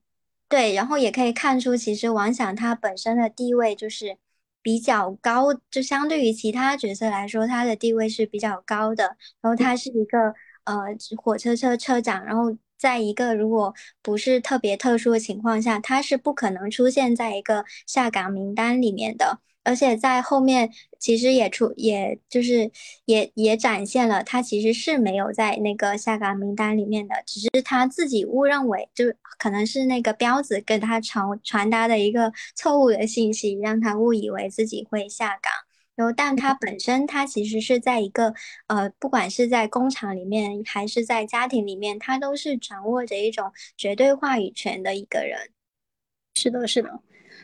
对，然后也可以看出，其实王响他本身的地位就是比较高，就相对于其他角色来说，他的地位是比较高的。然后他是一个呃火车车车长，然后在一个如果不是特别特殊的情况下，他是不可能出现在一个下岗名单里面的。而且在后面，其实也出，也就是也也展现了他其实是没有在那个下岗名单里面的，只是他自己误认为，就可能是那个彪子跟他传传达的一个错误的信息，让他误以为自己会下岗。然后，但他本身他其实是在一个呃，不管是在工厂里面还是在家庭里面，他都是掌握着一种绝对话语权的一个人。是的，是的，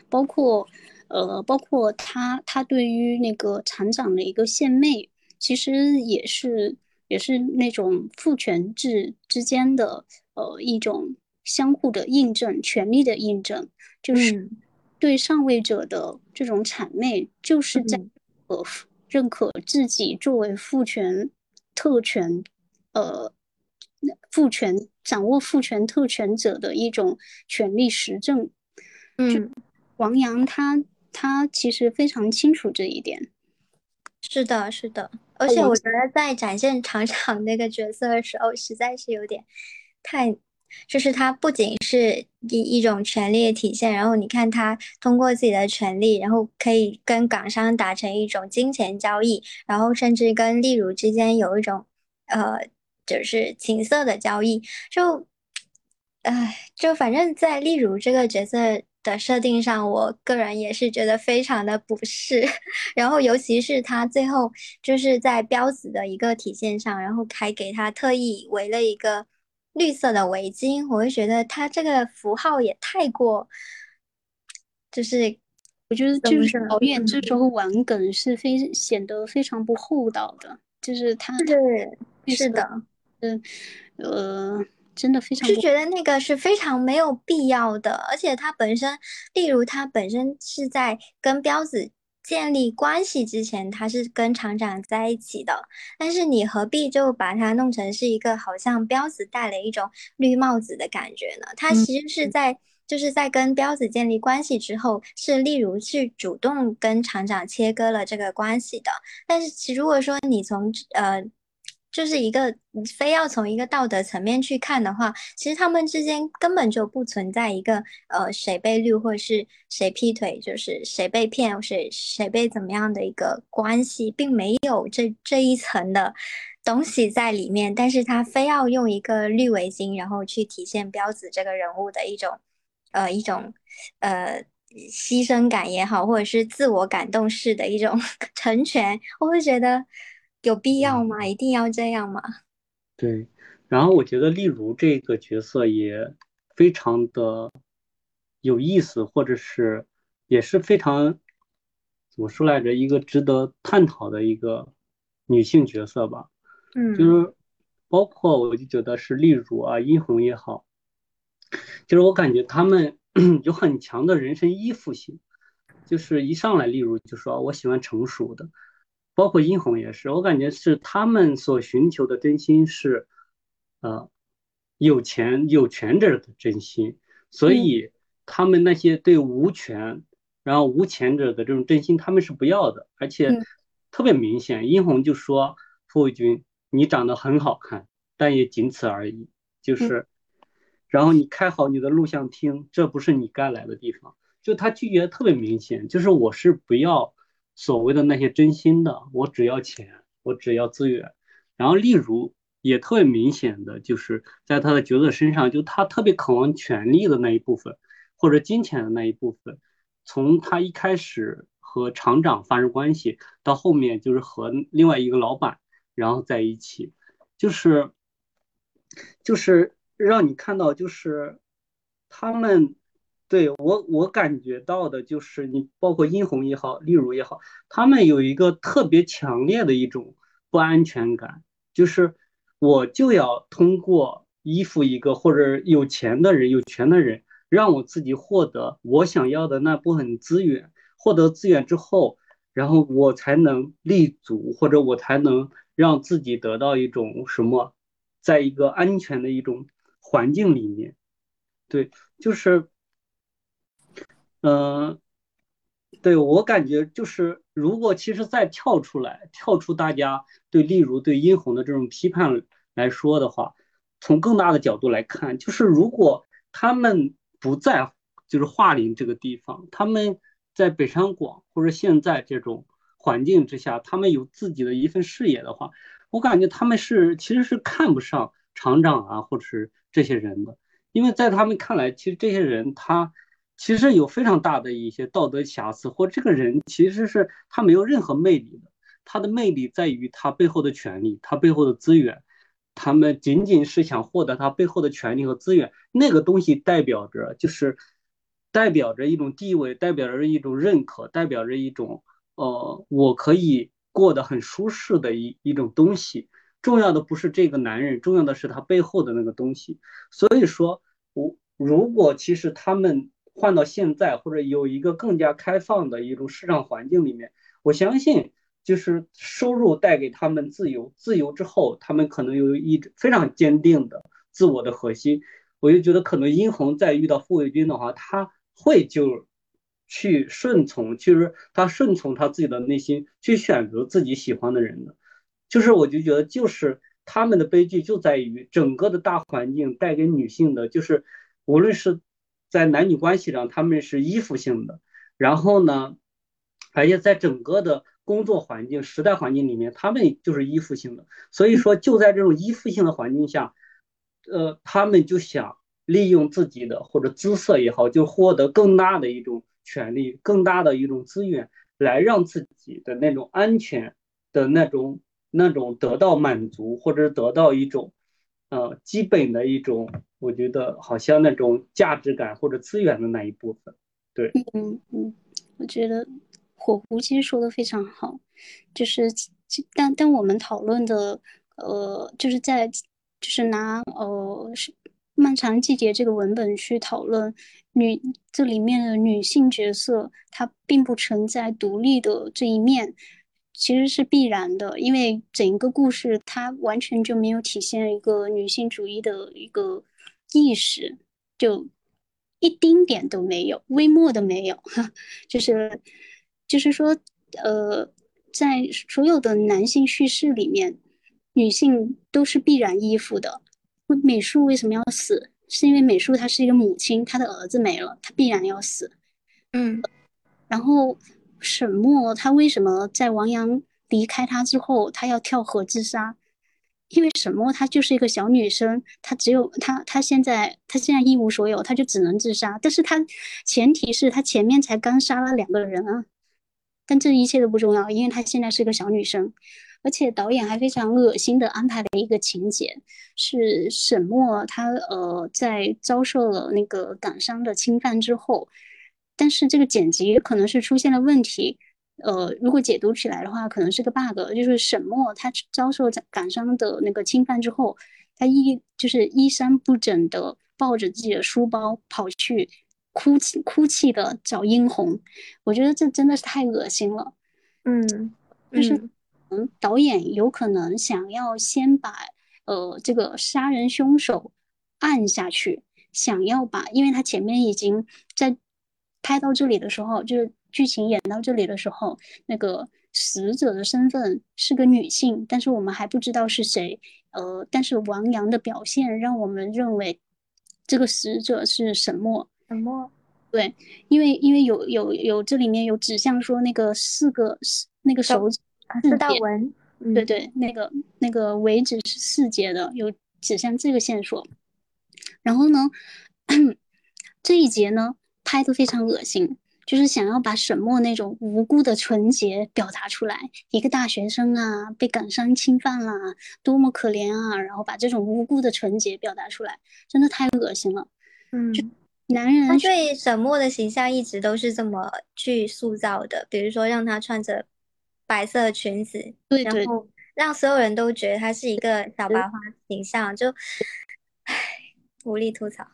包括。呃，包括他，他对于那个厂长的一个献媚，其实也是也是那种父权制之间的呃一种相互的印证，权力的印证，就是对上位者的这种谄媚，就是在呃认可自己作为父权特权，呃父权掌握父权特权者的一种权力实证。嗯，王阳他。他其实非常清楚这一点，是的，是的，而且我觉得在展现厂长 那个角色的时候，实在是有点太，就是他不仅是一一种权力的体现，然后你看他通过自己的权利，然后可以跟港商达成一种金钱交易，然后甚至跟例如之间有一种呃，就是情色的交易，就，唉，就反正在例如这个角色。的设定上，我个人也是觉得非常的不适。然后，尤其是他最后就是在彪子的一个体现上，然后还给他特意围了一个绿色的围巾，我会觉得他这个符号也太过，就是我觉得就是导演这时候玩梗是非显得非常不厚道的，就是他对是的，嗯呃。真的非常是觉得那个是非常没有必要的，而且他本身，例如他本身是在跟彪子建立关系之前，他是跟厂长在一起的，但是你何必就把它弄成是一个好像彪子戴了一种绿帽子的感觉呢？他其实是在就是在跟彪子建立关系之后，是例如去主动跟厂长切割了这个关系的。但是其如果说你从呃。就是一个非要从一个道德层面去看的话，其实他们之间根本就不存在一个呃谁被绿或是谁劈腿，就是谁被骗，谁谁被怎么样的一个关系，并没有这这一层的东西在里面。但是他非要用一个绿围巾，然后去体现彪子这个人物的一种呃一种呃牺牲感也好，或者是自我感动式的一种 成全，我会觉得。有必要吗？一定要这样吗？对，然后我觉得例如这个角色也非常的有意思，或者是也是非常怎么说来着，一个值得探讨的一个女性角色吧。嗯，就是包括我就觉得是例如啊，殷红也好，就是我感觉他们 有很强的人生依附性，就是一上来例如就说我喜欢成熟的。包括殷红也是，我感觉是他们所寻求的真心是，呃，有钱有权者的真心，所以他们那些对无权然后无钱者的这种真心，他们是不要的，而且特别明显。殷红就说：“傅卫军，你长得很好看，但也仅此而已。”就是，然后你开好你的录像厅，这不是你该来的地方。就他拒绝特别明显，就是我是不要。所谓的那些真心的，我只要钱，我只要资源。然后，例如也特别明显的，就是在他的角色身上，就他特别渴望权力的那一部分，或者金钱的那一部分。从他一开始和厂长发生关系，到后面就是和另外一个老板，然后在一起，就是就是让你看到，就是他们。对我，我感觉到的就是，你包括殷红也好，例如也好，他们有一个特别强烈的一种不安全感，就是我就要通过依附一个或者有钱的人、有权的人，让我自己获得我想要的那部分资源，获得资源之后，然后我才能立足，或者我才能让自己得到一种什么，在一个安全的一种环境里面，对，就是。嗯，对我感觉就是，如果其实再跳出来，跳出大家对例如对殷红的这种批判来说的话，从更大的角度来看，就是如果他们不在就是桦林这个地方，他们在北上广或者现在这种环境之下，他们有自己的一份事业的话，我感觉他们是其实是看不上厂长啊，或者是这些人的，因为在他们看来，其实这些人他。其实有非常大的一些道德瑕疵，或这个人其实是他没有任何魅力的。他的魅力在于他背后的权利，他背后的资源。他们仅仅是想获得他背后的权利和资源，那个东西代表着就是代表着一种地位，代表着一种认可，代表着一种呃，我可以过得很舒适的一一种东西。重要的不是这个男人，重要的是他背后的那个东西。所以说，我如果其实他们。换到现在，或者有一个更加开放的一种市场环境里面，我相信就是收入带给他们自由，自由之后，他们可能有一非常坚定的自我的核心。我就觉得，可能殷红在遇到傅卫军的话，他会就去顺从，就是他顺从他自己的内心，去选择自己喜欢的人的。就是我就觉得，就是他们的悲剧就在于整个的大环境带给女性的，就是无论是。在男女关系上，他们是依附性的，然后呢，而且在整个的工作环境、时代环境里面，他们就是依附性的。所以说，就在这种依附性的环境下，呃，他们就想利用自己的或者姿色也好，就获得更大的一种权利、更大的一种资源，来让自己的那种安全的那种那种得到满足，或者得到一种。呃，基本的一种，我觉得好像那种价值感或者资源的那一部分，对，嗯嗯，我觉得火狐其实说的非常好，就是但但我们讨论的，呃，就是在就是拿呃是漫长季节这个文本去讨论女这里面的女性角色，她并不存在独立的这一面，其实是必然的，因为整个故事它完全就没有体现一个女性主义的一个意识，就一丁点都没有，微末都没有，就是就是说，呃，在所有的男性叙事里面，女性都是必然依附的。美术为什么要死？是因为美术她是一个母亲，她的儿子没了，她必然要死。嗯，然后沈墨他为什么在王阳离开他之后，他要跳河自杀？因为沈墨她就是一个小女生，她只有她，她现在她现在一无所有，她就只能自杀。但是她前提是她前面才刚杀了两个人啊，但这一切都不重要，因为她现在是个小女生。而且导演还非常恶心的安排了一个情节，是沈墨她呃在遭受了那个港商的侵犯之后，但是这个剪辑可能是出现了问题，呃，如果解读起来的话，可能是个 bug，就是沈墨他遭受感伤的那个侵犯之后，他衣就是衣衫不整的抱着自己的书包跑去哭泣哭泣的找殷红，我觉得这真的是太恶心了，嗯，就是嗯。导演有可能想要先把呃这个杀人凶手按下去，想要把，因为他前面已经在拍到这里的时候，就是剧情演到这里的时候，那个死者的身份是个女性，但是我们还不知道是谁。呃，但是王阳的表现让我们认为这个死者是沈墨。沈墨，对，因为因为有有有这里面有指向说那个四个那个手指。四道纹，对对，那个那个尾指是四节的，有指向这个线索。然后呢，这一节呢拍的非常恶心，就是想要把沈墨那种无辜的纯洁表达出来。一个大学生啊，被港商侵犯了，多么可怜啊！然后把这种无辜的纯洁表达出来，真的太恶心了。嗯，男人他对沈墨的形象一直都是这么去塑造的，比如说让他穿着。白色裙子，对然后让所有人都觉得他是一个小白花形象，就唉，无力吐槽。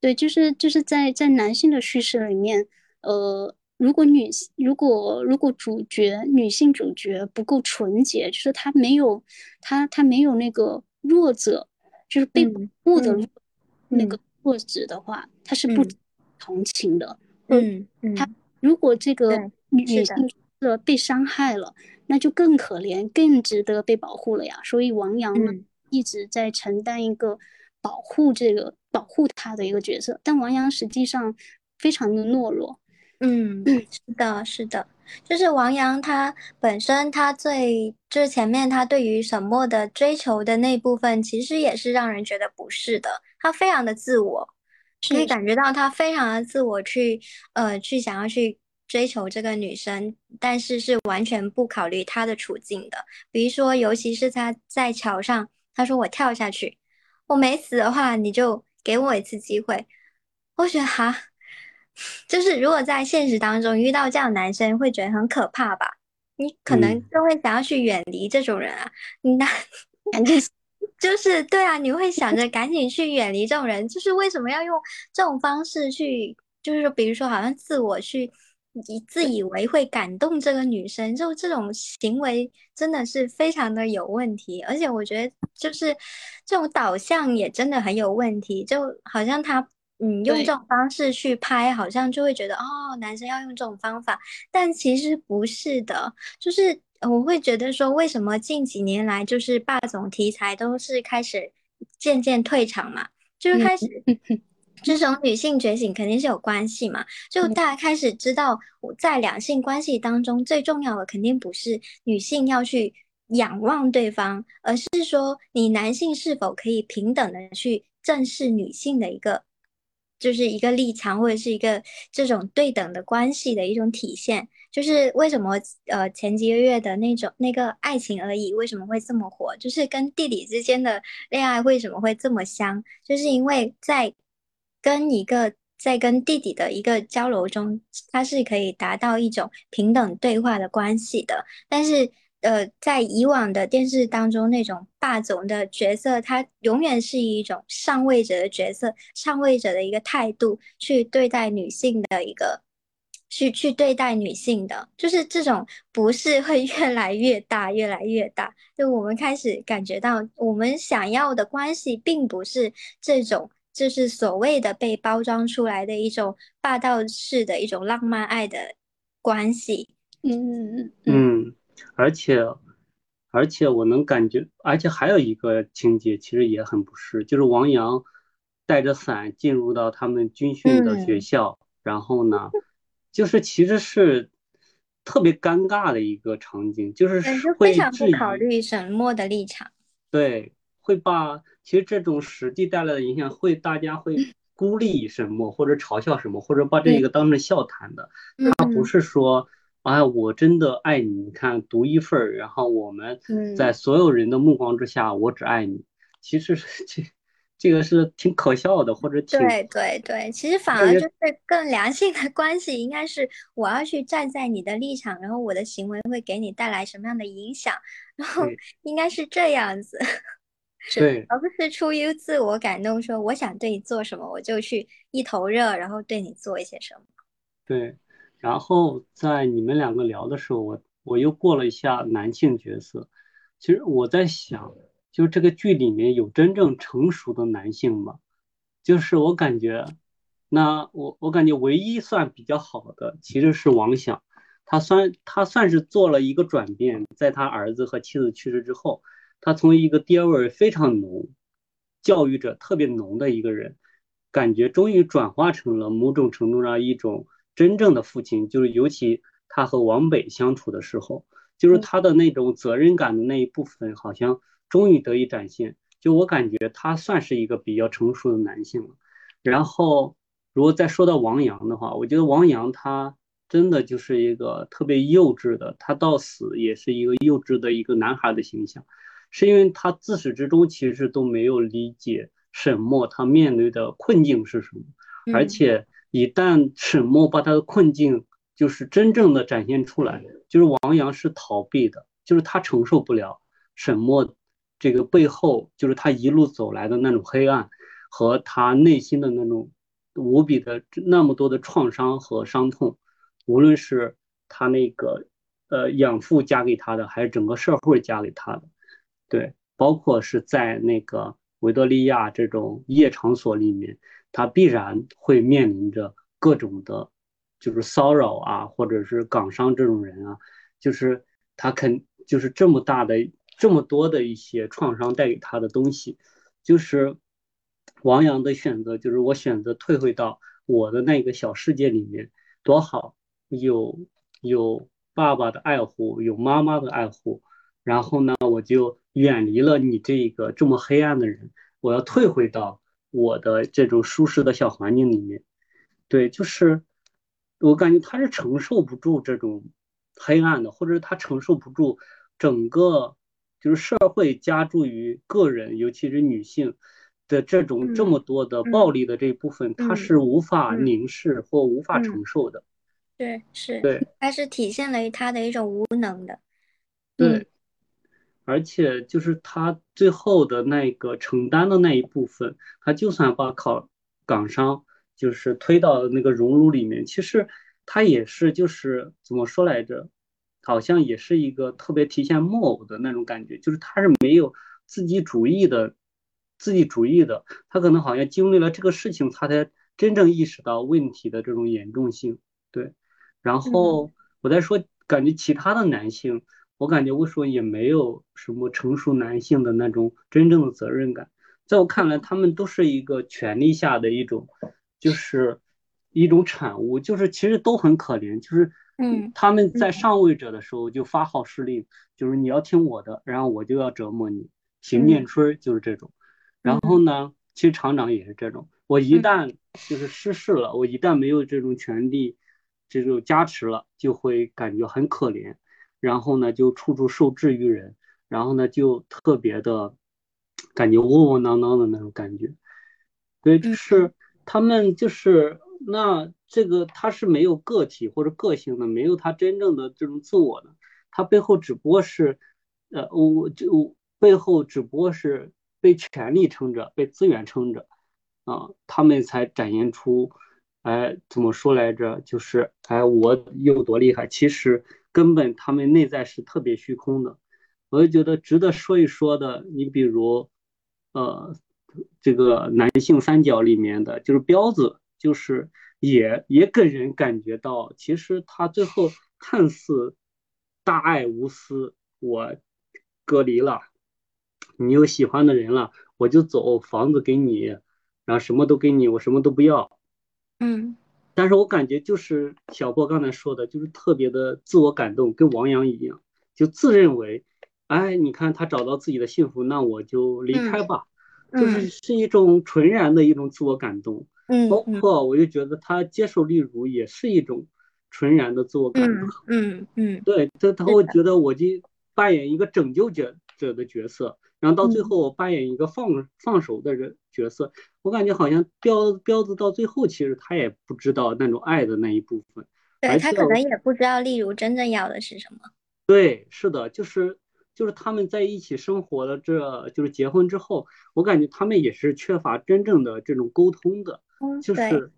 对，就是就是在在男性的叙事里面，呃，如果女如果如果主角女性主角不够纯洁，就是她没有她她没有那个弱者，就是被保护的那个弱者的话，她是不同情的。嗯嗯，她如果这个女性的。被伤害了，那就更可怜，更值得被保护了呀。所以王阳呢一直在承担一个保护这个保护他的一个角色，但王阳实际上非常的懦弱。嗯，是的，是的，就是王阳他本身他最就是前面他对于沈墨的追求的那部分，其实也是让人觉得不是的。他非常的自我，可以感觉到他非常的自我去呃去想要去。追求这个女生，但是是完全不考虑她的处境的。比如说，尤其是他在桥上，他说：“我跳下去，我没死的话，你就给我一次机会。”我觉得哈，就是如果在现实当中遇到这样男生，会觉得很可怕吧？你可能就会想要去远离这种人啊。那 感觉就是对啊，你会想着赶紧去远离这种人。就是为什么要用这种方式去？就是说，比如说，好像自我去。以自以为会感动这个女生，就这种行为真的是非常的有问题，而且我觉得就是这种导向也真的很有问题，就好像他嗯用这种方式去拍，好像就会觉得哦男生要用这种方法，但其实不是的，就是我会觉得说为什么近几年来就是霸总题材都是开始渐渐退场嘛，就是开始。这种女性觉醒肯定是有关系嘛？就大家开始知道，在两性关系当中最重要的肯定不是女性要去仰望对方，而是说你男性是否可以平等的去正视女性的一个，就是一个立场或者是一个这种对等的关系的一种体现。就是为什么呃前几个月的那种那个爱情而已为什么会这么火？就是跟弟弟之间的恋爱为什么会这么香？就是因为在。跟一个在跟弟弟的一个交流中，他是可以达到一种平等对话的关系的。但是，呃，在以往的电视当中，那种霸总的角色，他永远是以一种上位者的角色、上位者的一个态度去对待女性的一个，去去对待女性的，就是这种不是会越来越大、越来越大。就我们开始感觉到，我们想要的关系，并不是这种，就是所谓的被包装出来的一种霸道式的一种浪漫爱的关系。嗯嗯嗯嗯。而且，而且我能感觉，而且还有一个情节其实也很不适，就是王阳带着伞进入到他们军训的学校，然后呢，就是其实是特别尴尬的一个场景，就是会非常不考虑沈墨的立场，对，会把其实这种实际带来的影响，会大家会孤立沈墨或者嘲笑什么，或者把这个当成笑谈的，他不是说。哎，我真的爱你。你看，独一份儿，然后我们在所有人的目光之下，我只爱你。其实是 这，这个是挺可笑的，或者挺对对对。其实反而就是更良性的关系，应该是我要去站在你的立场，然后我的行为会给你带来什么样的影响，然后应该是这样子，对，而不是出于自我感动，说我想对你做什么，我就去一头热，然后对你做一些什么。对。然后在你们两个聊的时候，我我又过了一下男性角色。其实我在想，就这个剧里面有真正成熟的男性吗？就是我感觉，那我我感觉唯一算比较好的其实是王响，他算他算是做了一个转变，在他儿子和妻子去世之后，他从一个爹味非常浓、教育者特别浓的一个人，感觉终于转化成了某种程度上一种。真正的父亲就是，尤其他和王北相处的时候，就是他的那种责任感的那一部分，好像终于得以展现。就我感觉，他算是一个比较成熟的男性了。然后，如果再说到王阳的话，我觉得王阳他真的就是一个特别幼稚的，他到死也是一个幼稚的一个男孩的形象，是因为他自始至终其实都没有理解沈墨他面对的困境是什么，而且。一旦沈墨把他的困境就是真正的展现出来，就是王阳是逃避的，就是他承受不了沈墨这个背后，就是他一路走来的那种黑暗和他内心的那种无比的那么多的创伤和伤痛，无论是他那个呃养父加给他的，还是整个社会加给他的，对，包括是在那个维多利亚这种夜场所里面。他必然会面临着各种的，就是骚扰啊，或者是港商这种人啊，就是他肯就是这么大的这么多的一些创伤带给他的东西，就是王阳的选择，就是我选择退回到我的那个小世界里面，多好，有有爸爸的爱护，有妈妈的爱护，然后呢，我就远离了你这个这么黑暗的人，我要退回到。我的这种舒适的小环境里面，对，就是我感觉他是承受不住这种黑暗的，或者他承受不住整个就是社会加注于个人，尤其是女性的这种这么多的暴力的这一部分，他是无法凝视或无法承受的。对，是，对，它是体现了他的一种无能的。对。而且就是他最后的那个承担的那一部分，他就算把考港商就是推到那个熔炉里面，其实他也是就是怎么说来着，好像也是一个特别体现木偶的那种感觉，就是他是没有自己主义的，自己主义的，他可能好像经历了这个事情，他才真正意识到问题的这种严重性。对，然后我再说，感觉其他的男性。我感觉我说也没有什么成熟男性的那种真正的责任感，在我看来，他们都是一个权力下的一种，就是一种产物，就是其实都很可怜，就是嗯，他们在上位者的时候就发号施令，就是你要听我的，然后我就要折磨你。邢念春就是这种，然后呢，其实厂长也是这种，我一旦就是失势了，我一旦没有这种权力这种加持了，就会感觉很可怜。然后呢，就处处受制于人，然后呢，就特别的感觉窝窝囊囊的那种感觉。对，就是他们就是那这个他是没有个体或者个性的，没有他真正的这种自我的，他背后只不过是，呃，我就背后只不过是被权力撑着，被资源撑着，啊，他们才展现出，哎，怎么说来着？就是哎，我有多厉害？其实根本他们内在是特别虚空的。我就觉得值得说一说的，你比如，呃，这个男性三角里面的就是彪子，就是也也给人感觉到，其实他最后看似大爱无私，我隔离了，你有喜欢的人了，我就走，房子给你，然后什么都给你，我什么都不要，嗯，但是我感觉就是小波刚才说的，就是特别的自我感动，跟王阳一样，就自认为。哎，你看他找到自己的幸福，那我就离开吧，就是是一种纯然的一种自我感动。嗯，包括我就觉得他接受例如也是一种纯然的自我感动。嗯嗯，对他他会觉得我就扮演一个拯救者者的角色，然后到最后我扮演一个放放手的人角色。我感觉好像彪彪子到最后其实他也不知道那种爱的那一部分，对他可能也不知道例如真正要的是什么。对，是的，就是。就是他们在一起生活了，这就是结婚之后，我感觉他们也是缺乏真正的这种沟通的，就是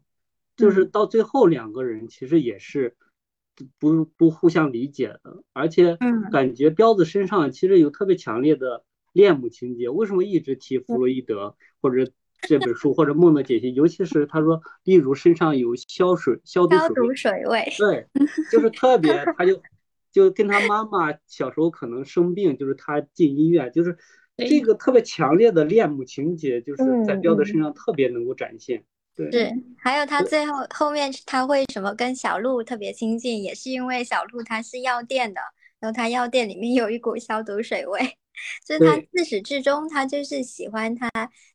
就是到最后两个人其实也是不不互相理解的，而且感觉彪子身上其实有特别强烈的恋母情节。为什么一直提弗洛伊德或者这本书或者梦的解析？尤其是他说，例如身上有消水消毒水味，对，就是特别 他就。就跟他妈妈小时候可能生病，就是他进医院，就是这个特别强烈的恋母情节，就是在彪子身上特别能够展现。对，是还有他最后后面他会什么跟小鹿特别亲近，也是因为小鹿他是药店的，然后他药店里面有一股消毒水味，就是他自始至终他就是喜欢他，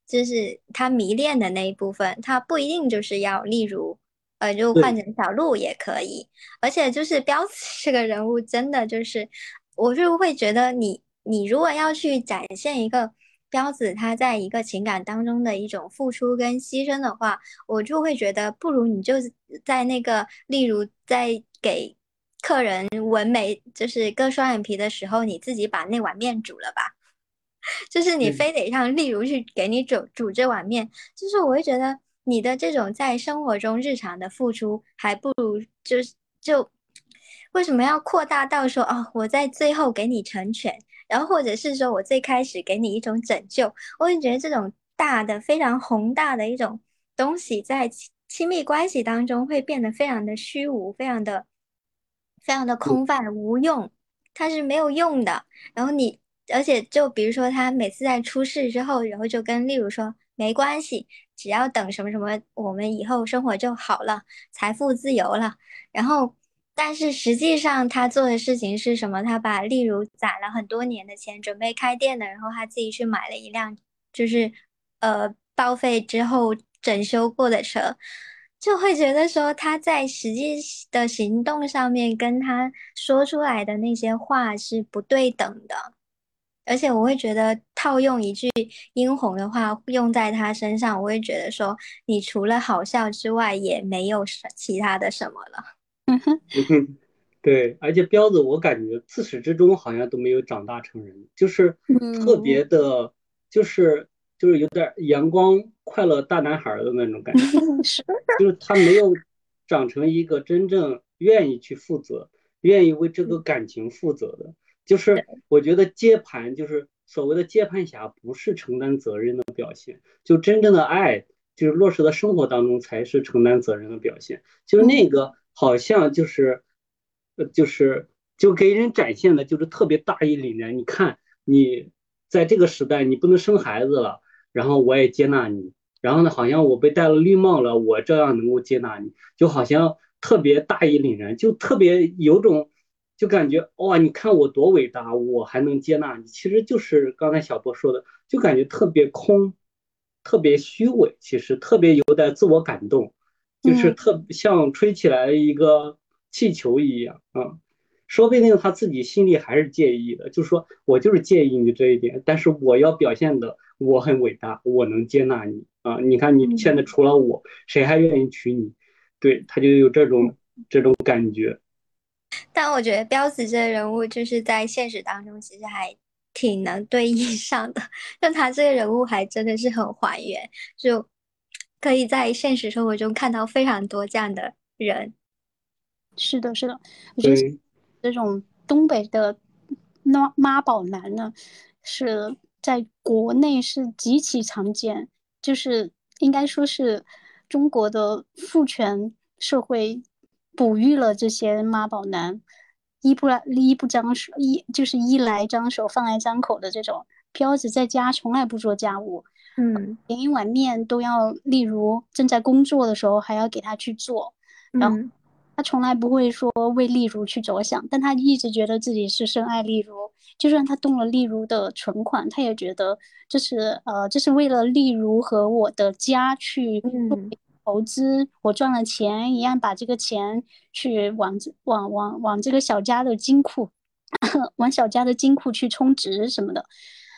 就是他迷恋的那一部分，他不一定就是要例如。呃，就换成小鹿也可以，而且就是彪子这个人物，真的就是，我就会觉得你，你如果要去展现一个彪子他在一个情感当中的一种付出跟牺牲的话，我就会觉得不如你就在那个，例如在给客人纹眉，就是割双眼皮的时候，你自己把那碗面煮了吧，就是你非得让例如去给你煮煮这碗面，就是我会觉得。你的这种在生活中日常的付出，还不如就是就为什么要扩大到说哦，我在最后给你成全，然后或者是说我最开始给你一种拯救，我就觉得这种大的非常宏大的一种东西，在亲密关系当中会变得非常的虚无，非常的非常的空泛无用，它是没有用的。然后你而且就比如说他每次在出事之后，然后就跟例如说没关系。只要等什么什么，我们以后生活就好了，财富自由了。然后，但是实际上他做的事情是什么？他把例如攒了很多年的钱，准备开店的，然后他自己去买了一辆，就是呃报废之后整修过的车，就会觉得说他在实际的行动上面跟他说出来的那些话是不对等的。而且我会觉得套用一句殷红的话用在他身上，我会觉得说，你除了好笑之外，也没有什其他的什么了。对，而且彪子我感觉自始至终好像都没有长大成人，就是特别的，就是就是有点阳光快乐大男孩的那种感觉，就是他没有长成一个真正愿意去负责、愿意为这个感情负责的。就是我觉得接盘就是所谓的接盘侠，不是承担责任的表现。就真正的爱，就是落实到生活当中才是承担责任的表现。就是那个好像就是，呃，就是就给人展现的就是特别大义凛然。你看你在这个时代，你不能生孩子了，然后我也接纳你。然后呢，好像我被戴了绿帽了，我照样能够接纳你，就好像特别大义凛然，就特别有种。就感觉哇，你看我多伟大，我还能接纳你，其实就是刚才小波说的，就感觉特别空，特别虚伪，其实特别有点自我感动，就是特像吹起来一个气球一样啊，说不定他自己心里还是介意的，就是说我就是介意你这一点，但是我要表现的我很伟大，我能接纳你啊，你看你现在除了我，谁还愿意娶你？对他就有这种这种感觉。但我觉得彪子这个人物就是在现实当中其实还挺能对应上的，就他这个人物还真的是很还原，就可以在现实生活中看到非常多这样的人。是的，是的，我觉得这种东北的妈妈宝男呢，是在国内是极其常见，就是应该说是中国的父权社会哺育了这些妈宝男，衣不来衣不张手，衣就是衣来张手，饭来张口的这种。彪子在家从来不做家务，嗯，连一碗面都要，例如正在工作的时候还要给他去做，然后。他从来不会说为例如去着想，但他一直觉得自己是深爱例如。就算他动了例如的存款，他也觉得这是呃，这是为了例如和我的家去投资。我赚了钱，一样把这个钱去往往往往这个小家的金库，往小家的金库去充值什么的。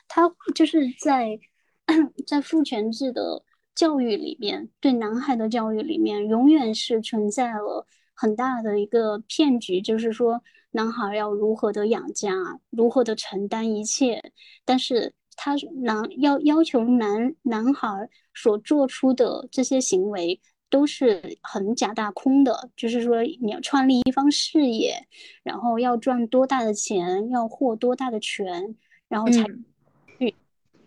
他就是在 在父权制的教育里面，对男孩的教育里面，永远是存在了。很大的一个骗局，就是说男孩要如何的养家，如何的承担一切，但是他男要要求男男孩所做出的这些行为都是很假大空的，就是说你要创立一方事业，然后要赚多大的钱，要获多大的权，然后才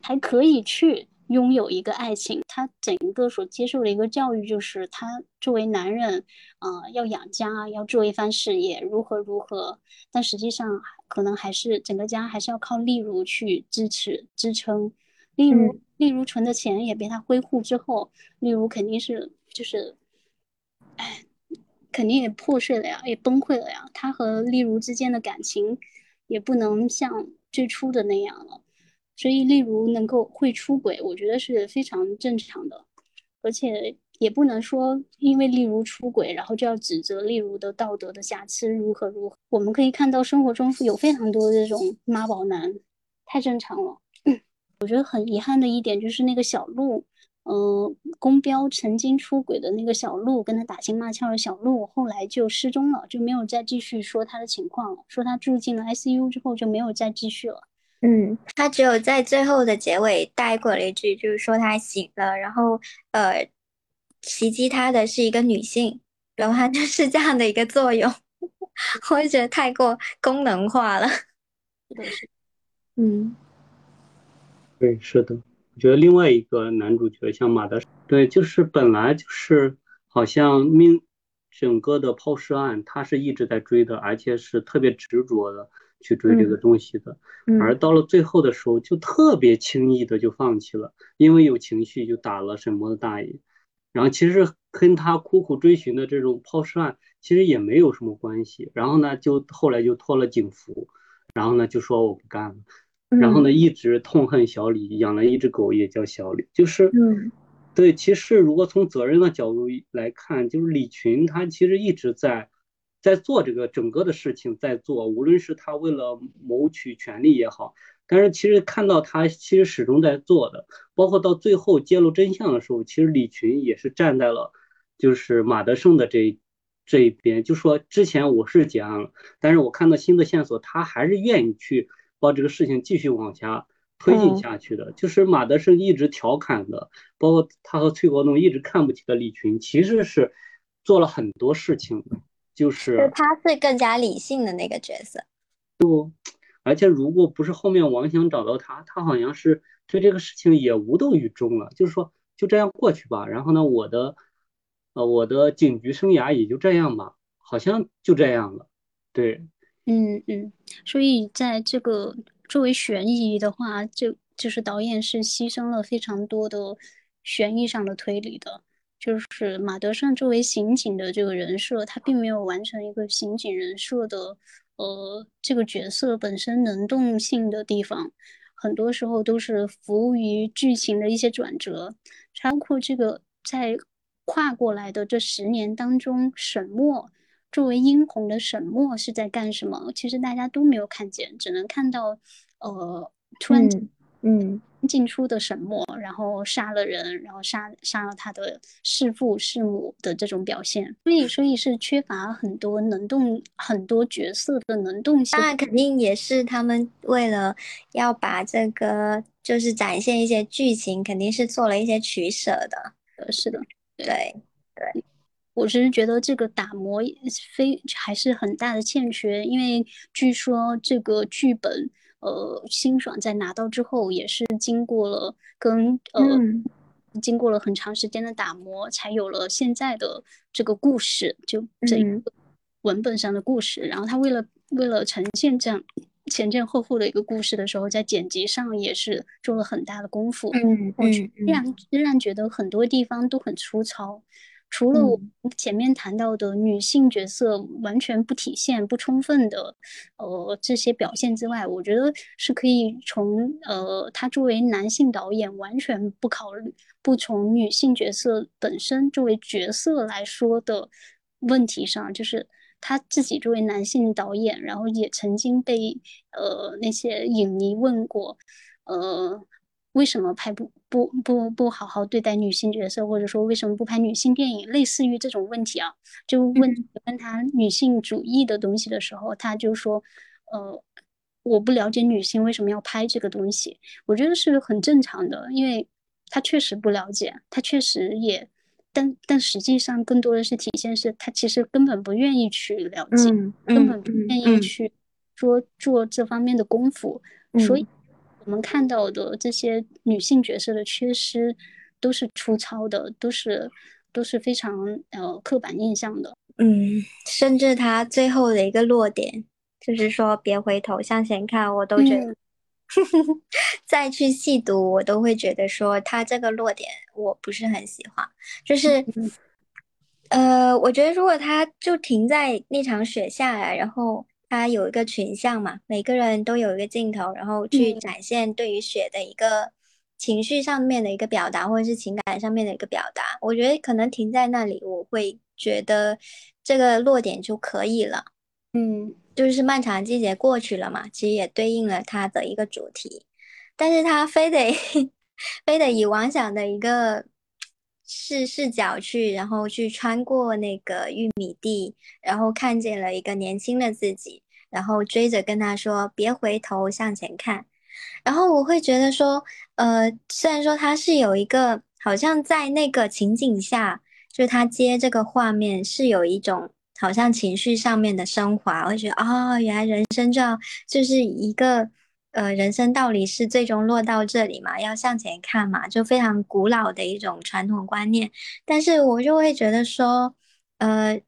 才可以去。拥有一个爱情，他整个所接受的一个教育就是他作为男人，呃，要养家，要做一番事业，如何如何。但实际上，可能还是整个家还是要靠例如去支持支撑。例如，例如存的钱也被他挥霍之后，例如肯定是就是，哎，肯定也破碎了呀，也崩溃了呀。他和例如之间的感情也不能像最初的那样了。所以，例如能够会出轨，我觉得是非常正常的，而且也不能说因为例如出轨，然后就要指责例如的道德的瑕疵如何如何。我们可以看到生活中有非常多的这种妈宝男，太正常了。我觉得很遗憾的一点就是那个小鹿，呃，公标曾经出轨的那个小鹿，跟他打情骂俏的小鹿，后来就失踪了，就没有再继续说他的情况了。说他住进了 ICU 之后就没有再继续了。嗯，他只有在最后的结尾带过了一句，就是说他醒了，然后呃，袭击他的是一个女性，然后他就是这样的一个作用，我就觉得太过功能化了。嗯，对，是的，我觉得另外一个男主角像马德，对，就是本来就是好像命整个的抛尸案，他是一直在追的，而且是特别执着的。去追这个东西的，而到了最后的时候，就特别轻易的就放弃了，因为有情绪就打了沈墨的大爷，然后其实跟他苦苦追寻的这种抛尸案其实也没有什么关系，然后呢，就后来就脱了警服，然后呢就说我不干了，然后呢一直痛恨小李，养了一只狗也叫小李，就是，对，其实如果从责任的角度来看，就是李群他其实一直在。在做这个整个的事情，在做，无论是他为了谋取权利也好，但是其实看到他其实始终在做的，包括到最后揭露真相的时候，其实李群也是站在了就是马德胜的这这一边，就说之前我是结案了，但是我看到新的线索，他还是愿意去把这个事情继续往下推进下去的。就是马德胜一直调侃的，包括他和崔国栋一直看不起的李群，其实是做了很多事情的。就是他是更加理性的那个角色，不，而且如果不是后面王想找到他，他好像是对这个事情也无动于衷了，就是说就这样过去吧。然后呢，我的呃我的警局生涯也就这样吧，好像就这样了。对，嗯嗯，所以在这个作为悬疑的话，就就是导演是牺牲了非常多的悬疑上的推理的。就是马德胜作为刑警的这个人设，他并没有完成一个刑警人设的，呃，这个角色本身能动性的地方，很多时候都是服务于剧情的一些转折，包括这个在跨过来的这十年当中，沈墨作为殷红的沈墨是在干什么？其实大家都没有看见，只能看到，呃，突然，进出的沈墨，然后杀了人，然后杀杀了他的弑父弑母的这种表现，所以所以是缺乏很多能动很多角色的能动性。当然，肯定也是他们为了要把这个就是展现一些剧情，肯定是做了一些取舍的。呃，是的，对对。我只是觉得这个打磨非还是很大的欠缺，因为据说这个剧本，呃，辛爽在拿到之后也是经过了跟呃，经过了很长时间的打磨，才有了现在的这个故事，就这个文本上的故事。然后他为了为了呈现这样前前后后的一个故事的时候，在剪辑上也是做了很大的功夫。嗯我，依然仍然觉得很多地方都很粗糙。除了我们前面谈到的女性角色完全不体现、不充分的，呃，这些表现之外，我觉得是可以从呃，他作为男性导演完全不考虑、不从女性角色本身作为角色来说的问题上，就是他自己作为男性导演，然后也曾经被呃那些影迷问过，呃。为什么拍不不不不好好对待女性角色，或者说为什么不拍女性电影？类似于这种问题啊，就问问他女性主义的东西的时候，他就说，呃，我不了解女性为什么要拍这个东西。我觉得是很正常的，因为他确实不了解，他确实也，但但实际上更多的是体现是他其实根本不愿意去了解，根本不愿意去说做这方面的功夫，所以。我们看到的这些女性角色的缺失，都是粗糙的，都是都是非常呃刻板印象的。嗯，甚至他最后的一个落点，就是说别回头向前看，我都觉得 再去细读，我都会觉得说他这个落点我不是很喜欢。就是呃，我觉得如果他就停在那场雪下来，然后。它有一个群像嘛，每个人都有一个镜头，然后去展现对于雪的一个情绪上面的一个表达，或者是情感上面的一个表达。我觉得可能停在那里，我会觉得这个落点就可以了。嗯，就是漫长季节过去了嘛，其实也对应了它的一个主题，但是它非得 非得以王想的一个。视视角去，然后去穿过那个玉米地，然后看见了一个年轻的自己，然后追着跟他说：“别回头，向前看。”然后我会觉得说，呃，虽然说他是有一个，好像在那个情景下，就他接这个画面是有一种好像情绪上面的升华，我会觉得哦，原来人生就要就是一个。呃，人生道理是最终落到这里嘛，要向前看嘛，就非常古老的一种传统观念。但是我就会觉得说，呃，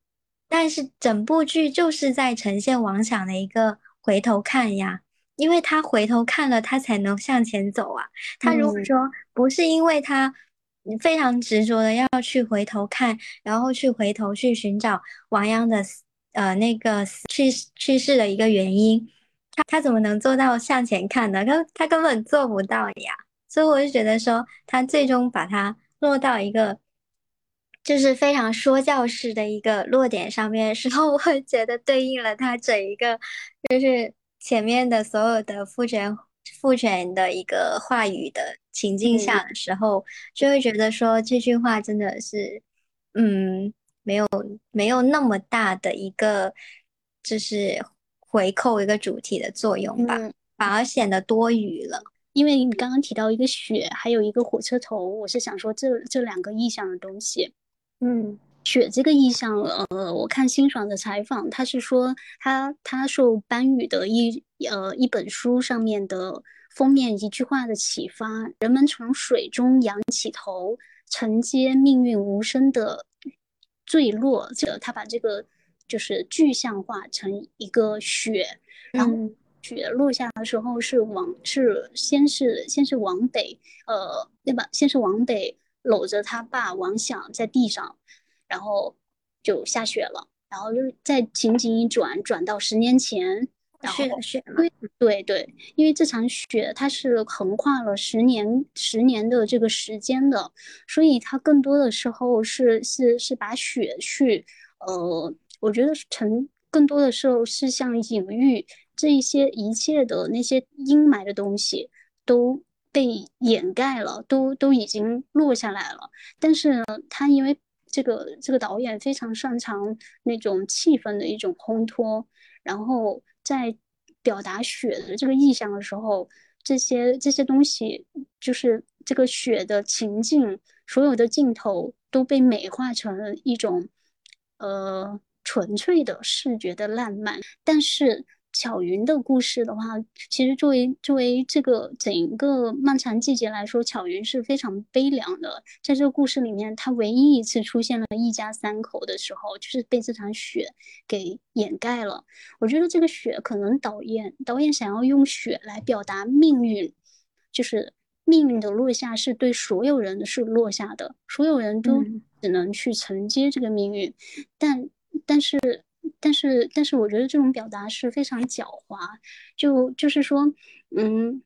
但是整部剧就是在呈现王想的一个回头看呀，因为他回头看了，他才能向前走啊。他如果说不是因为他非常执着的要去回头看，然后去回头去寻找王阳的呃那个去去世的一个原因。他他怎么能做到向前看呢？他他根本做不到呀，所以我就觉得说，他最终把它落到一个就是非常说教式的一个落点上面的时候，我会觉得对应了他整一个就是前面的所有的父权父权的一个话语的情境下的时候，就会觉得说这句话真的是嗯，没有没有那么大的一个就是。回扣一个主题的作用吧，反而显得多余了。因为你刚刚提到一个雪，还有一个火车头，我是想说这这两个意象的东西。嗯，雪这个意象，呃，我看辛爽的采访，他是说他他受班宇的一呃一本书上面的封面一句话的启发：人们从水中仰起头，承接命运无声的坠落。这他把这个。就是具象化成一个雪，然后雪落下的时候是往是先是先是往北，呃，对吧？先是往北搂着他爸王想在地上，然后就下雪了，然后就是再情景一转，转到十年前，然后雪对对对，因为这场雪它是横跨了十年十年的这个时间的，所以它更多的时候是是是把雪去呃。我觉得成更多的时候是像隐喻这一些一切的那些阴霾的东西都被掩盖了，都都已经落下来了。但是呢他因为这个这个导演非常擅长那种气氛的一种烘托，然后在表达雪的这个意象的时候，这些这些东西就是这个雪的情境，所有的镜头都被美化成了一种呃纯粹的视觉的浪漫，但是。巧云的故事的话，其实作为作为这个整个漫长季节来说，巧云是非常悲凉的。在这个故事里面，他唯一一次出现了一家三口的时候，就是被这场雪给掩盖了。我觉得这个雪可能导演导演想要用雪来表达命运，就是命运的落下是对所有人是落下的，所有人都只能去承接这个命运，但但是。但是，但是我觉得这种表达是非常狡猾，就就是说，嗯，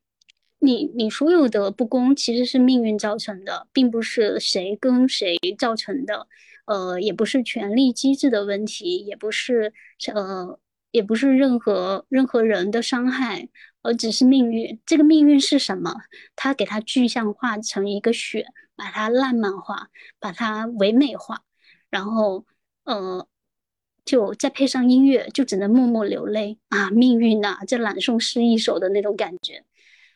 你你所有的不公其实是命运造成的，并不是谁跟谁造成的，呃，也不是权力机制的问题，也不是呃，也不是任何任何人的伤害，而只是命运。这个命运是什么？他给它具象化成一个雪，把它浪漫化，把它唯美化，然后，呃。就再配上音乐，就只能默默流泪啊！命运呐，这朗诵诗一首的那种感觉，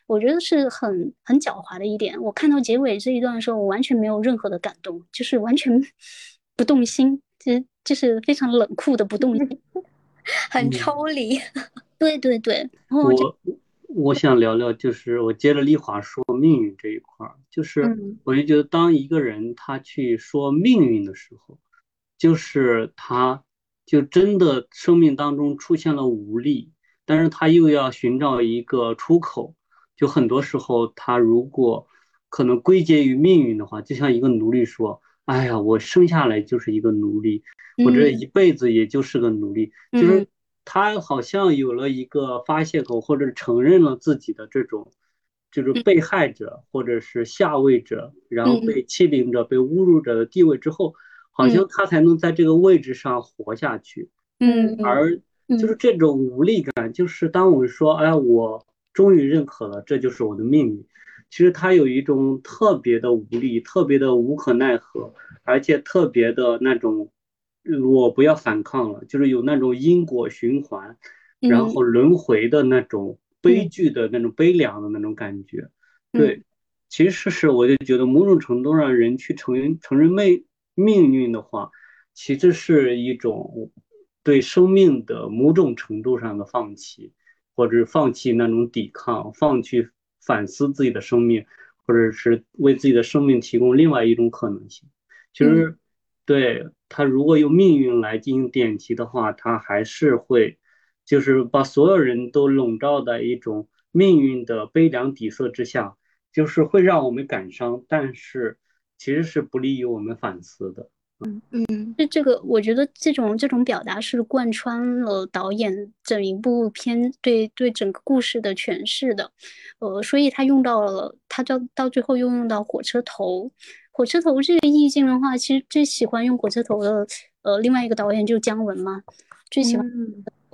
我觉得是很很狡猾的一点。我看到结尾这一段的时候，我完全没有任何的感动，就是完全 不动心，就就是非常冷酷的不动心，很抽离。对对对。然后我我想聊聊，就是我接着丽华说命运这一块儿，就是我就觉得，当一个人他去说命运的时候，就是他。就真的生命当中出现了无力，但是他又要寻找一个出口。就很多时候，他如果可能归结于命运的话，就像一个奴隶说：“哎呀，我生下来就是一个奴隶，我这一辈子也就是个奴隶。”就是他好像有了一个发泄口，或者承认了自己的这种，就是被害者或者是下位者，然后被欺凌者、被侮辱者的地位之后。好像他才能在这个位置上活下去，嗯，而就是这种无力感，就是当我们说，哎，我终于认可了，这就是我的命运。其实他有一种特别的无力，特别的无可奈何，而且特别的那种，我不要反抗了，就是有那种因果循环，然后轮回的那种悲剧的那种悲凉的那种感觉。对，其实是我就觉得某种程度上，人去承认承认命。命运的话，其实是一种对生命的某种程度上的放弃，或者放弃那种抵抗，放弃反思自己的生命，或者是为自己的生命提供另外一种可能性。其实，对他如果用命运来进行点题的话，他还是会，就是把所有人都笼罩在一种命运的悲凉底色之下，就是会让我们感伤，但是。其实是不利于我们反思的。嗯嗯，这这个我觉得这种这种表达是贯穿了导演整一部片对对整个故事的诠释的。呃，所以他用到了他到到最后又用到火车头，火车头这个意境的话，其实最喜欢用火车头的呃另外一个导演就是姜文嘛，最喜欢。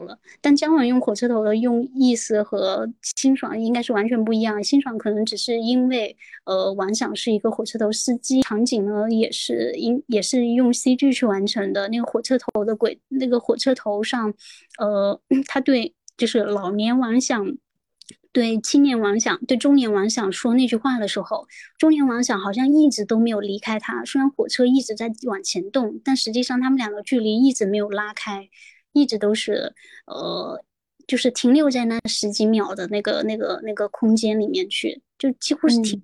了，但姜文用火车头的用意思和辛爽应该是完全不一样。辛爽可能只是因为，呃，王想是一个火车头司机，场景呢也是因也是用 CG 去完成的。那个火车头的轨，那个火车头上，呃，他对就是老年王想，对青年王想，对中年王想说那句话的时候，中年王想好像一直都没有离开他。虽然火车一直在往前动，但实际上他们两个距离一直没有拉开。一直都是，呃，就是停留在那十几秒的那个、那个、那个空间里面去，就几乎是停。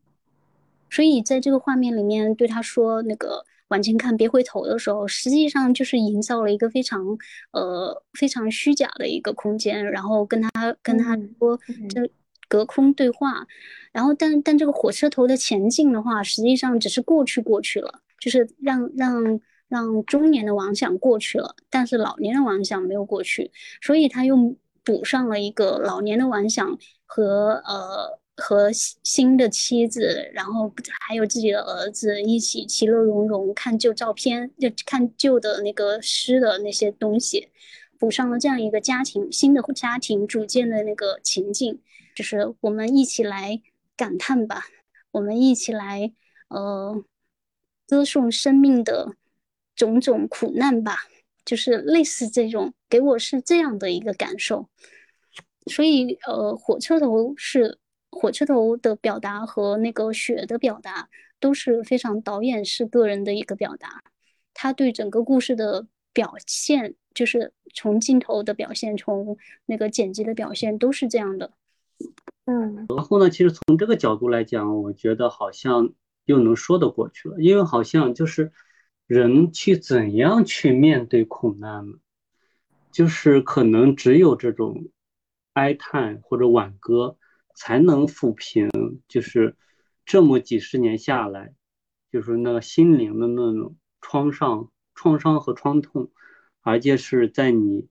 所以在这个画面里面对他说那个往前看别回头的时候，实际上就是营造了一个非常呃非常虚假的一个空间，然后跟他跟他说这隔空对话，然后但但这个火车头的前进的话，实际上只是过去过去了，就是让让。让中年的妄想过去了，但是老年的妄想没有过去，所以他又补上了一个老年的妄想和呃和新的妻子，然后还有自己的儿子一起其乐融融看旧照片，就看旧的那个诗的那些东西，补上了这样一个家庭新的家庭组建的那个情境，就是我们一起来。感叹吧，我们一起来呃歌颂生命的种种苦难吧，就是类似这种，给我是这样的一个感受。所以呃，火车头是火车头的表达和那个雪的表达都是非常导演式个人的一个表达，他对整个故事的表现，就是从镜头的表现，从那个剪辑的表现都是这样的。嗯，然后呢，其实从这个角度来讲，我觉得好像又能说得过去了，因为好像就是人去怎样去面对苦难呢？就是可能只有这种哀叹或者挽歌，才能抚平，就是这么几十年下来，就是那个心灵的那种创伤、创伤和创痛，而且是在你。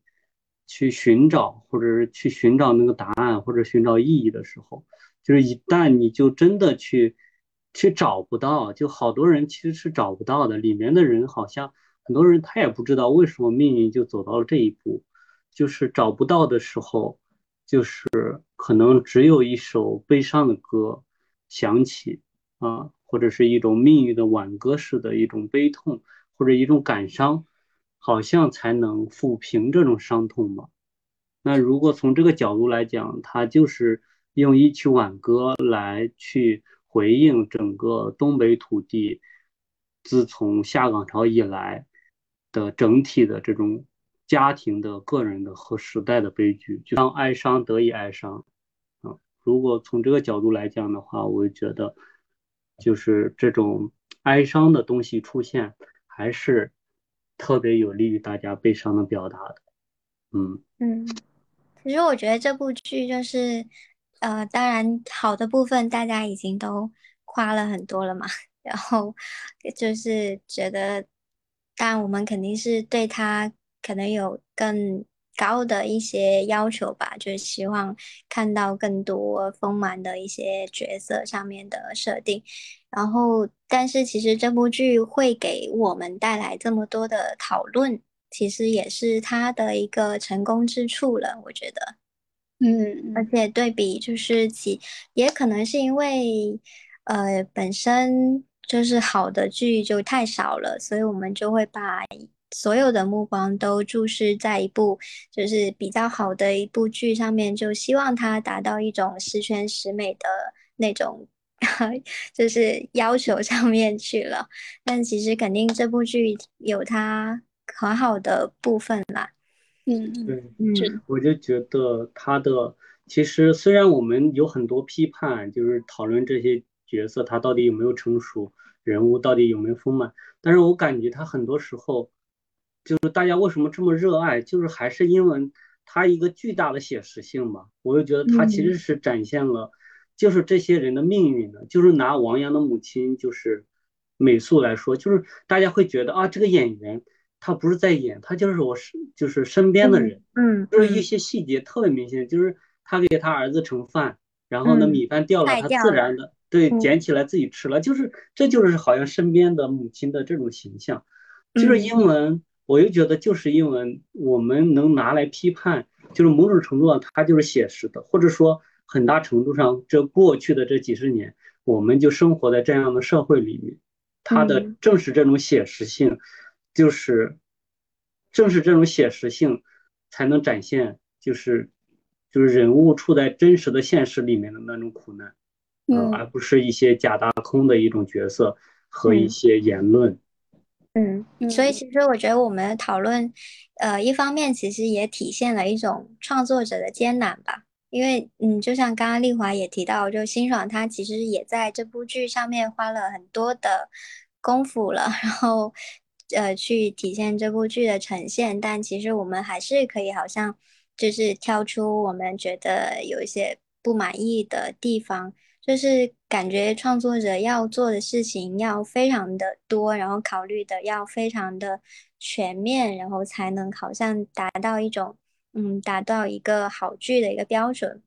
去寻找，或者是去寻找那个答案，或者寻找意义的时候，就是一旦你就真的去去找不到，就好多人其实是找不到的。里面的人好像很多人他也不知道为什么命运就走到了这一步，就是找不到的时候，就是可能只有一首悲伤的歌响起啊，或者是一种命运的挽歌式的一种悲痛，或者一种感伤。好像才能抚平这种伤痛吧。那如果从这个角度来讲，他就是用一曲挽歌来去回应整个东北土地自从下岗潮以来的整体的这种家庭的、个人的和时代的悲剧，就让哀伤得以哀伤。啊，如果从这个角度来讲的话，我觉得就是这种哀伤的东西出现，还是。特别有利于大家悲伤的表达的，嗯嗯，其实我觉得这部剧就是，呃，当然好的部分大家已经都夸了很多了嘛，然后就是觉得，当然我们肯定是对他可能有更高的一些要求吧，就是希望看到更多丰满的一些角色上面的设定。然后，但是其实这部剧会给我们带来这么多的讨论，其实也是他的一个成功之处了。我觉得，嗯，而且对比就是其，也可能是因为，呃，本身就是好的剧就太少了，所以我们就会把所有的目光都注视在一部就是比较好的一部剧上面，就希望它达到一种十全十美的那种。就是要求上面去了，但其实肯定这部剧有它很好的部分啦。嗯，对，嗯，我就觉得他的其实虽然我们有很多批判，就是讨论这些角色他到底有没有成熟，人物到底有没有丰满，但是我感觉他很多时候就是大家为什么这么热爱，就是还是因为他一个巨大的写实性吧。我就觉得他其实是展现了。就是这些人的命运呢，就是拿王阳的母亲就是美素来说，就是大家会觉得啊，这个演员他不是在演，他就是我是就是身边的人，嗯，就是一些细节特别明显，就是他给他儿子盛饭，然后呢米饭掉了，他自然的对捡起来自己吃了，就是这就是好像身边的母亲的这种形象，就是。因为我又觉得就是因为我们能拿来批判，就是某种程度上它就是写实的，或者说。很大程度上，这过去的这几十年，我们就生活在这样的社会里面，它的正是这种写实性，就是正是这种写实性，才能展现，就是就是人物处在真实的现实里面的那种苦难，嗯，而不是一些假大空的一种角色和一些言论，嗯，所以其实我觉得我们讨论，呃，一方面其实也体现了一种创作者的艰难吧。因为，嗯，就像刚刚丽华也提到，就辛爽他其实也在这部剧上面花了很多的功夫了，然后，呃，去体现这部剧的呈现。但其实我们还是可以，好像就是挑出我们觉得有一些不满意的地方，就是感觉创作者要做的事情要非常的多，然后考虑的要非常的全面，然后才能好像达到一种。嗯，达到一个好剧的一个标准，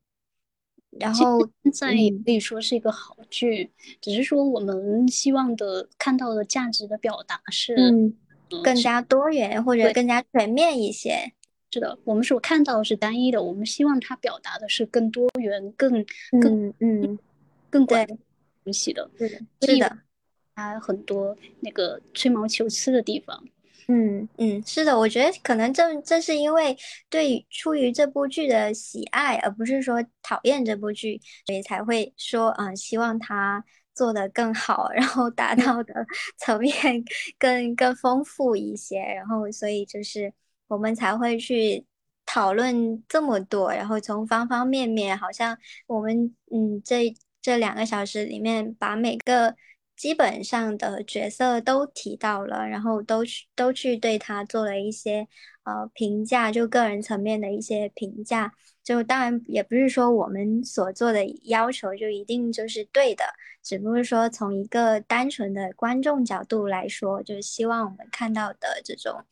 然后现在也可以说是一个好剧，只是说我们希望的看到的价值的表达是嗯更加多元或者更加全面一些。是的，我们所看到的是单一的，我们希望它表达的是更多元、更更嗯更广东西的，是的，是的，它很多那个吹毛求疵的地方。嗯嗯，是的，我觉得可能正正是因为对出于这部剧的喜爱，而不是说讨厌这部剧，所以才会说，嗯，希望它做得更好，然后达到的 层面更更丰富一些，然后所以就是我们才会去讨论这么多，然后从方方面面，好像我们嗯这这两个小时里面把每个。基本上的角色都提到了，然后都去都去对他做了一些呃评价，就个人层面的一些评价。就当然也不是说我们所做的要求就一定就是对的，只不过说从一个单纯的观众角度来说，就是希望我们看到的这种。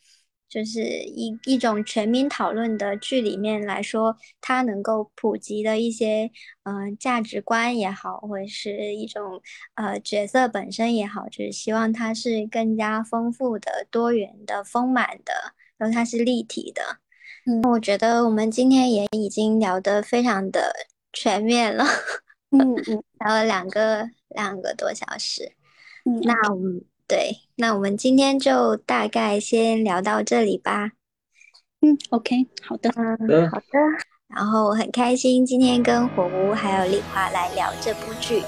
就是一一种全民讨论的剧里面来说，它能够普及的一些呃价值观也好，或者是一种呃角色本身也好，就是希望它是更加丰富的、多元的、丰满的，然后它是立体的。嗯，我觉得我们今天也已经聊得非常的全面了，嗯嗯，聊了两个两个多小时。嗯，那我们。对，那我们今天就大概先聊到这里吧。嗯，OK，好的，嗯，好的。然后我很开心今天跟火狐还有丽华来聊这部剧，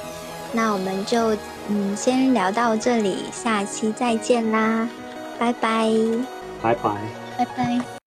那我们就嗯先聊到这里，下期再见啦，拜拜，拜拜，拜拜。